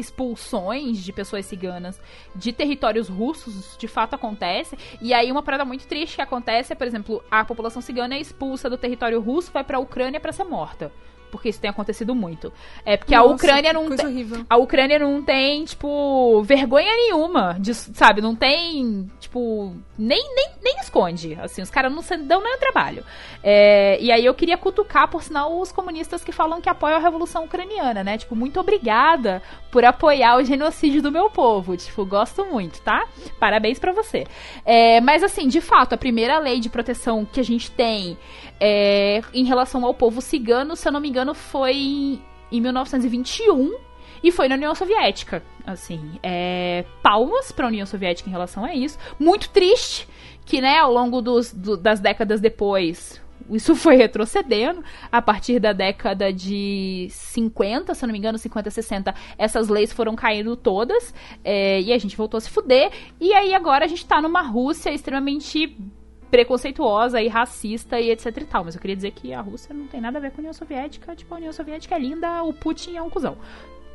expulsões de pessoas ciganas de territórios russos, de fato acontece. E aí uma parada muito triste que acontece é, por exemplo, a população cigana é expulsa do território russo, vai pra Ucrânia pra ser morta. Porque isso tem acontecido muito. É porque a Nossa, Ucrânia que não tem, horrível. a Ucrânia não tem, tipo, vergonha nenhuma, de, sabe? Não tem, tipo, nem, nem esconde, assim, os caras não dão nem trabalho. É, e aí eu queria cutucar, por sinal, os comunistas que falam que apoiam a Revolução Ucraniana, né? Tipo, muito obrigada por apoiar o genocídio do meu povo. Tipo, gosto muito, tá? Parabéns pra você. É, mas, assim, de fato, a primeira lei de proteção que a gente tem é, em relação ao povo cigano, se eu não me engano, foi em, em 1921 e foi na União Soviética. Assim, é, palmas para a União Soviética em relação a isso. Muito triste que, né, ao longo dos, do- das décadas depois, isso foi retrocedendo. A partir da década de 50, se eu não me engano, 50, 60, essas leis foram caindo todas. é, e a gente voltou a se fuder. E aí agora a gente tá numa Rússia extremamente preconceituosa e racista e etc e tal. Mas eu queria dizer que a Rússia não tem nada a ver com a União Soviética. Tipo, a União Soviética é linda, o Putin é um cuzão.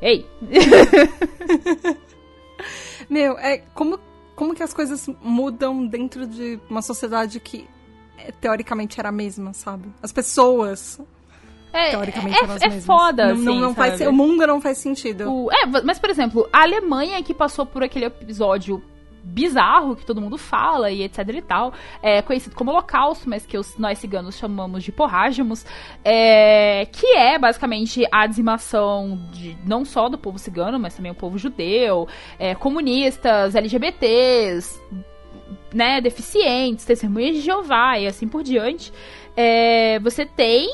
Ei! <laughs> Meu, é como, como que as coisas mudam dentro de uma sociedade que é, teoricamente era a mesma, sabe? As pessoas, É, teoricamente, é, eram as é mesmas. foda, não, assim, não, faz, o mundo não faz sentido. O- é, mas, por exemplo, a Alemanha que passou por aquele episódio bizarro que todo mundo fala e etc e tal, é conhecido como Holocausto, mas que os, nós ciganos chamamos de porrágimos, é, que é basicamente a dizimação de não só do povo cigano, mas também o povo judeu, é, comunistas, LGBTs, né, deficientes, testemunhas de Jeová e assim por diante. É, você tem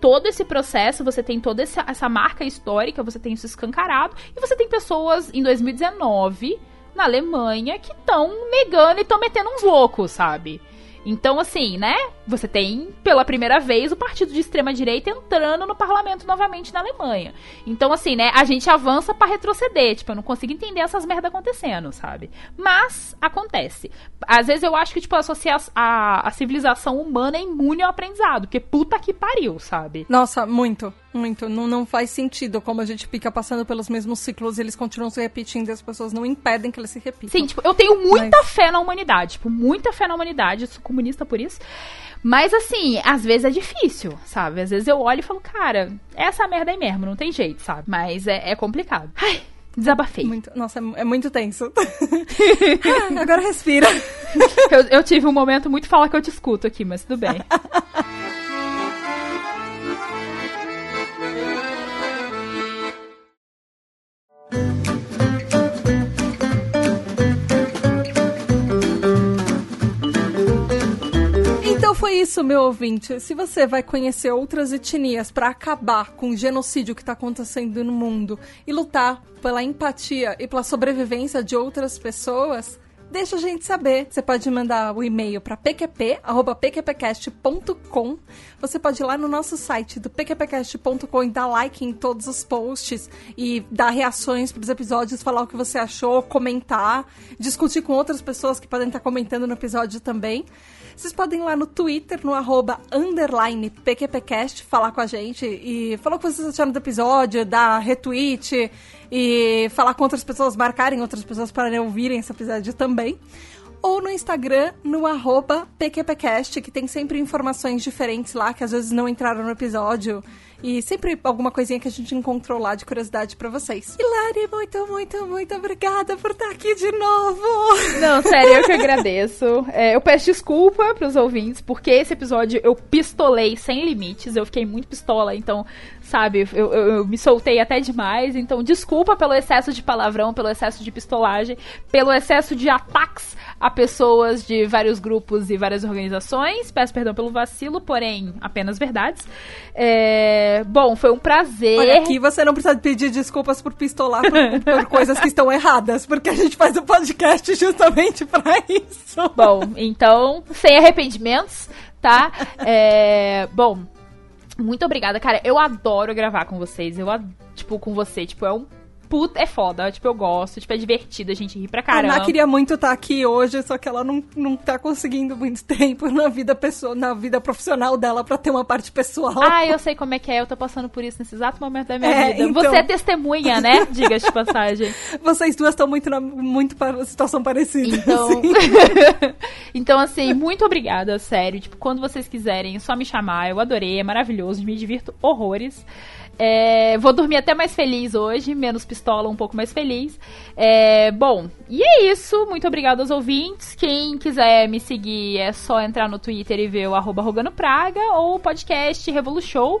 todo esse processo, você tem toda essa, essa marca histórica, você tem isso escancarado, e você tem pessoas em 2019 na Alemanha que estão negando e estão metendo uns loucos, sabe? Então, assim, né? Você tem, pela primeira vez, o partido de extrema-direita entrando no parlamento novamente na Alemanha. Então, assim, né? A gente avança pra retroceder. Tipo, eu não consigo entender essas merda acontecendo, sabe? Mas, acontece. Às vezes eu acho que, tipo, a, associa- a, a civilização humana é imune ao aprendizado. Porque puta que pariu, sabe? Nossa, muito. Muito. Não, não faz sentido como a gente fica passando pelos mesmos ciclos e eles continuam se repetindo e as pessoas não impedem que eles se repitam. Sim, tipo, eu tenho muita Mas... fé na humanidade. Tipo, muita fé na humanidade. Eu sou comunista por isso. Mas assim, às vezes é difícil, sabe? Às vezes eu olho e falo, cara, essa merda aí mesmo, não tem jeito, sabe? Mas é, é complicado. Ai, desabafei. Muito, nossa, é, é muito tenso. <laughs> ah, agora respira. <laughs> eu, eu tive um momento muito fala que eu te escuto aqui, mas tudo bem. <laughs> isso, meu ouvinte. Se você vai conhecer outras etnias para acabar com o genocídio que está acontecendo no mundo e lutar pela empatia e pela sobrevivência de outras pessoas, deixa a gente saber. Você pode mandar o e-mail para pqp@pqpcast.com. Você pode ir lá no nosso site do pqpcast.com e dar like em todos os posts e dar reações para os episódios, falar o que você achou, comentar, discutir com outras pessoas que podem estar comentando no episódio também. Vocês podem ir lá no Twitter, no arroba underline PQPcast, falar com a gente e falar o que vocês acharam do episódio, dar retweet e falar com outras pessoas, marcarem outras pessoas para ouvirem esse episódio também ou no Instagram, no PQPcast, que tem sempre informações diferentes lá, que às vezes não entraram no episódio. E sempre alguma coisinha que a gente encontrou lá de curiosidade para vocês. Hilari, muito, muito, muito obrigada por estar aqui de novo. Não, sério, eu que agradeço. É, eu peço desculpa pros ouvintes, porque esse episódio eu pistolei sem limites. Eu fiquei muito pistola, então, sabe, eu, eu, eu me soltei até demais. Então, desculpa pelo excesso de palavrão, pelo excesso de pistolagem, pelo excesso de ataques a pessoas de vários grupos e várias organizações. Peço perdão pelo vacilo, porém, apenas verdades. É... Bom, foi um prazer. Olha, aqui você não precisa pedir desculpas por pistolar por, <laughs> por coisas que estão erradas, porque a gente faz o podcast justamente para isso. Bom, então, sem arrependimentos, tá? É... Bom, muito obrigada, cara. Eu adoro gravar com vocês. Eu, tipo, com você. Tipo, é um puta, é foda. Tipo, eu gosto, tipo, é divertido, a gente ri pra caramba. A Ana queria muito estar tá aqui hoje, só que ela não, não tá conseguindo muito <laughs> tempo na vida pessoal, na vida profissional dela pra ter uma parte pessoal. Ah, eu sei como é que é, eu tô passando por isso nesse exato momento da minha é, vida. Então... Você é testemunha, né? <laughs> Diga de passagem. Vocês duas estão muito na muito para situação parecida. Então, <laughs> então assim, muito obrigada, sério. Tipo, quando vocês quiserem, é só me chamar. Eu adorei, é maravilhoso, me divirto horrores. É, vou dormir até mais feliz hoje, menos pistola, um pouco mais feliz. É, bom, e é isso. Muito obrigada aos ouvintes. Quem quiser me seguir é só entrar no Twitter e ver o arroba Rogano Praga ou o podcast Revolution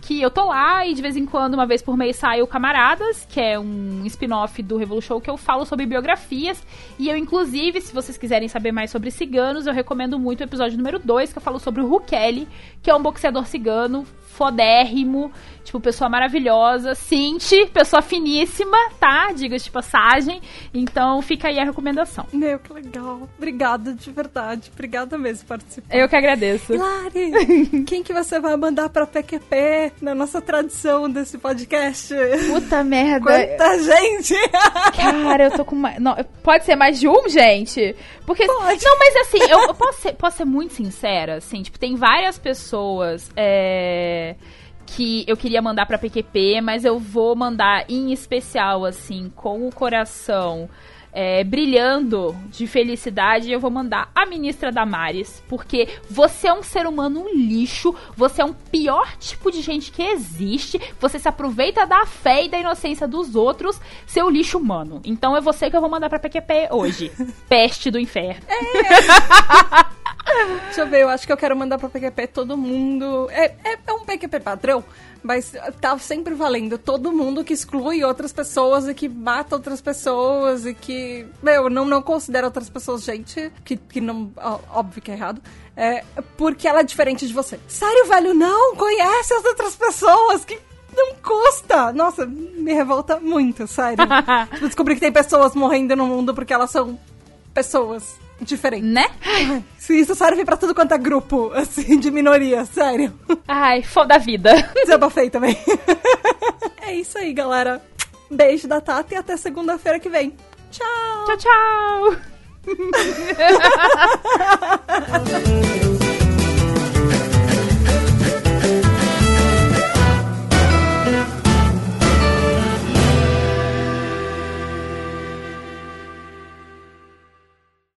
que eu tô lá e de vez em quando, uma vez por mês, sai o Camaradas, que é um spin-off do Revolution que eu falo sobre biografias. E eu, inclusive, se vocês quiserem saber mais sobre ciganos, eu recomendo muito o episódio número 2, que eu falo sobre o Rukeli, que é um boxeador cigano, fodérrimo, tipo, pessoa maravilhosa, Cinti, pessoa finíssima, tá? Diga de passagem. Então fica aí a recomendação. Meu, que legal. Obrigada, de verdade. Obrigada mesmo por participar. Eu que agradeço. Lari, <laughs> quem que você vai mandar pra PQP na nossa tradição desse podcast? Puta merda. Quanta gente! <laughs> Cara, eu tô com uma... Não, pode ser mais de um, gente? Porque... Pode. Não, mas assim, eu, eu posso, ser, posso ser muito sincera, assim, tipo, tem várias pessoas... É que eu queria mandar para PQP, mas eu vou mandar em especial, assim, com o coração é, brilhando de felicidade, eu vou mandar a ministra Damares, porque você é um ser humano um lixo, você é um pior tipo de gente que existe, você se aproveita da fé e da inocência dos outros, seu lixo humano. Então é você que eu vou mandar pra PQP hoje. <laughs> Peste do inferno. É. Deixa eu ver, eu acho que eu quero mandar pra PQP todo mundo. É, é, é um PQP padrão, mas tá sempre valendo todo mundo que exclui outras pessoas e que mata outras pessoas e que, meu, não, não considera outras pessoas gente, que, que não. Óbvio que é errado. É, porque ela é diferente de você. Sério, velho, não conhece as outras pessoas que não custa! Nossa, me revolta muito, sério. <laughs> Descobri que tem pessoas morrendo no mundo porque elas são pessoas diferente. Né? <laughs> Se isso serve pra tudo quanto é grupo, assim, de minoria, sério. Ai, foda a vida. <laughs> Desabafei também. <laughs> é isso aí, galera. Beijo da Tata e até segunda-feira que vem. Tchau! Tchau, tchau!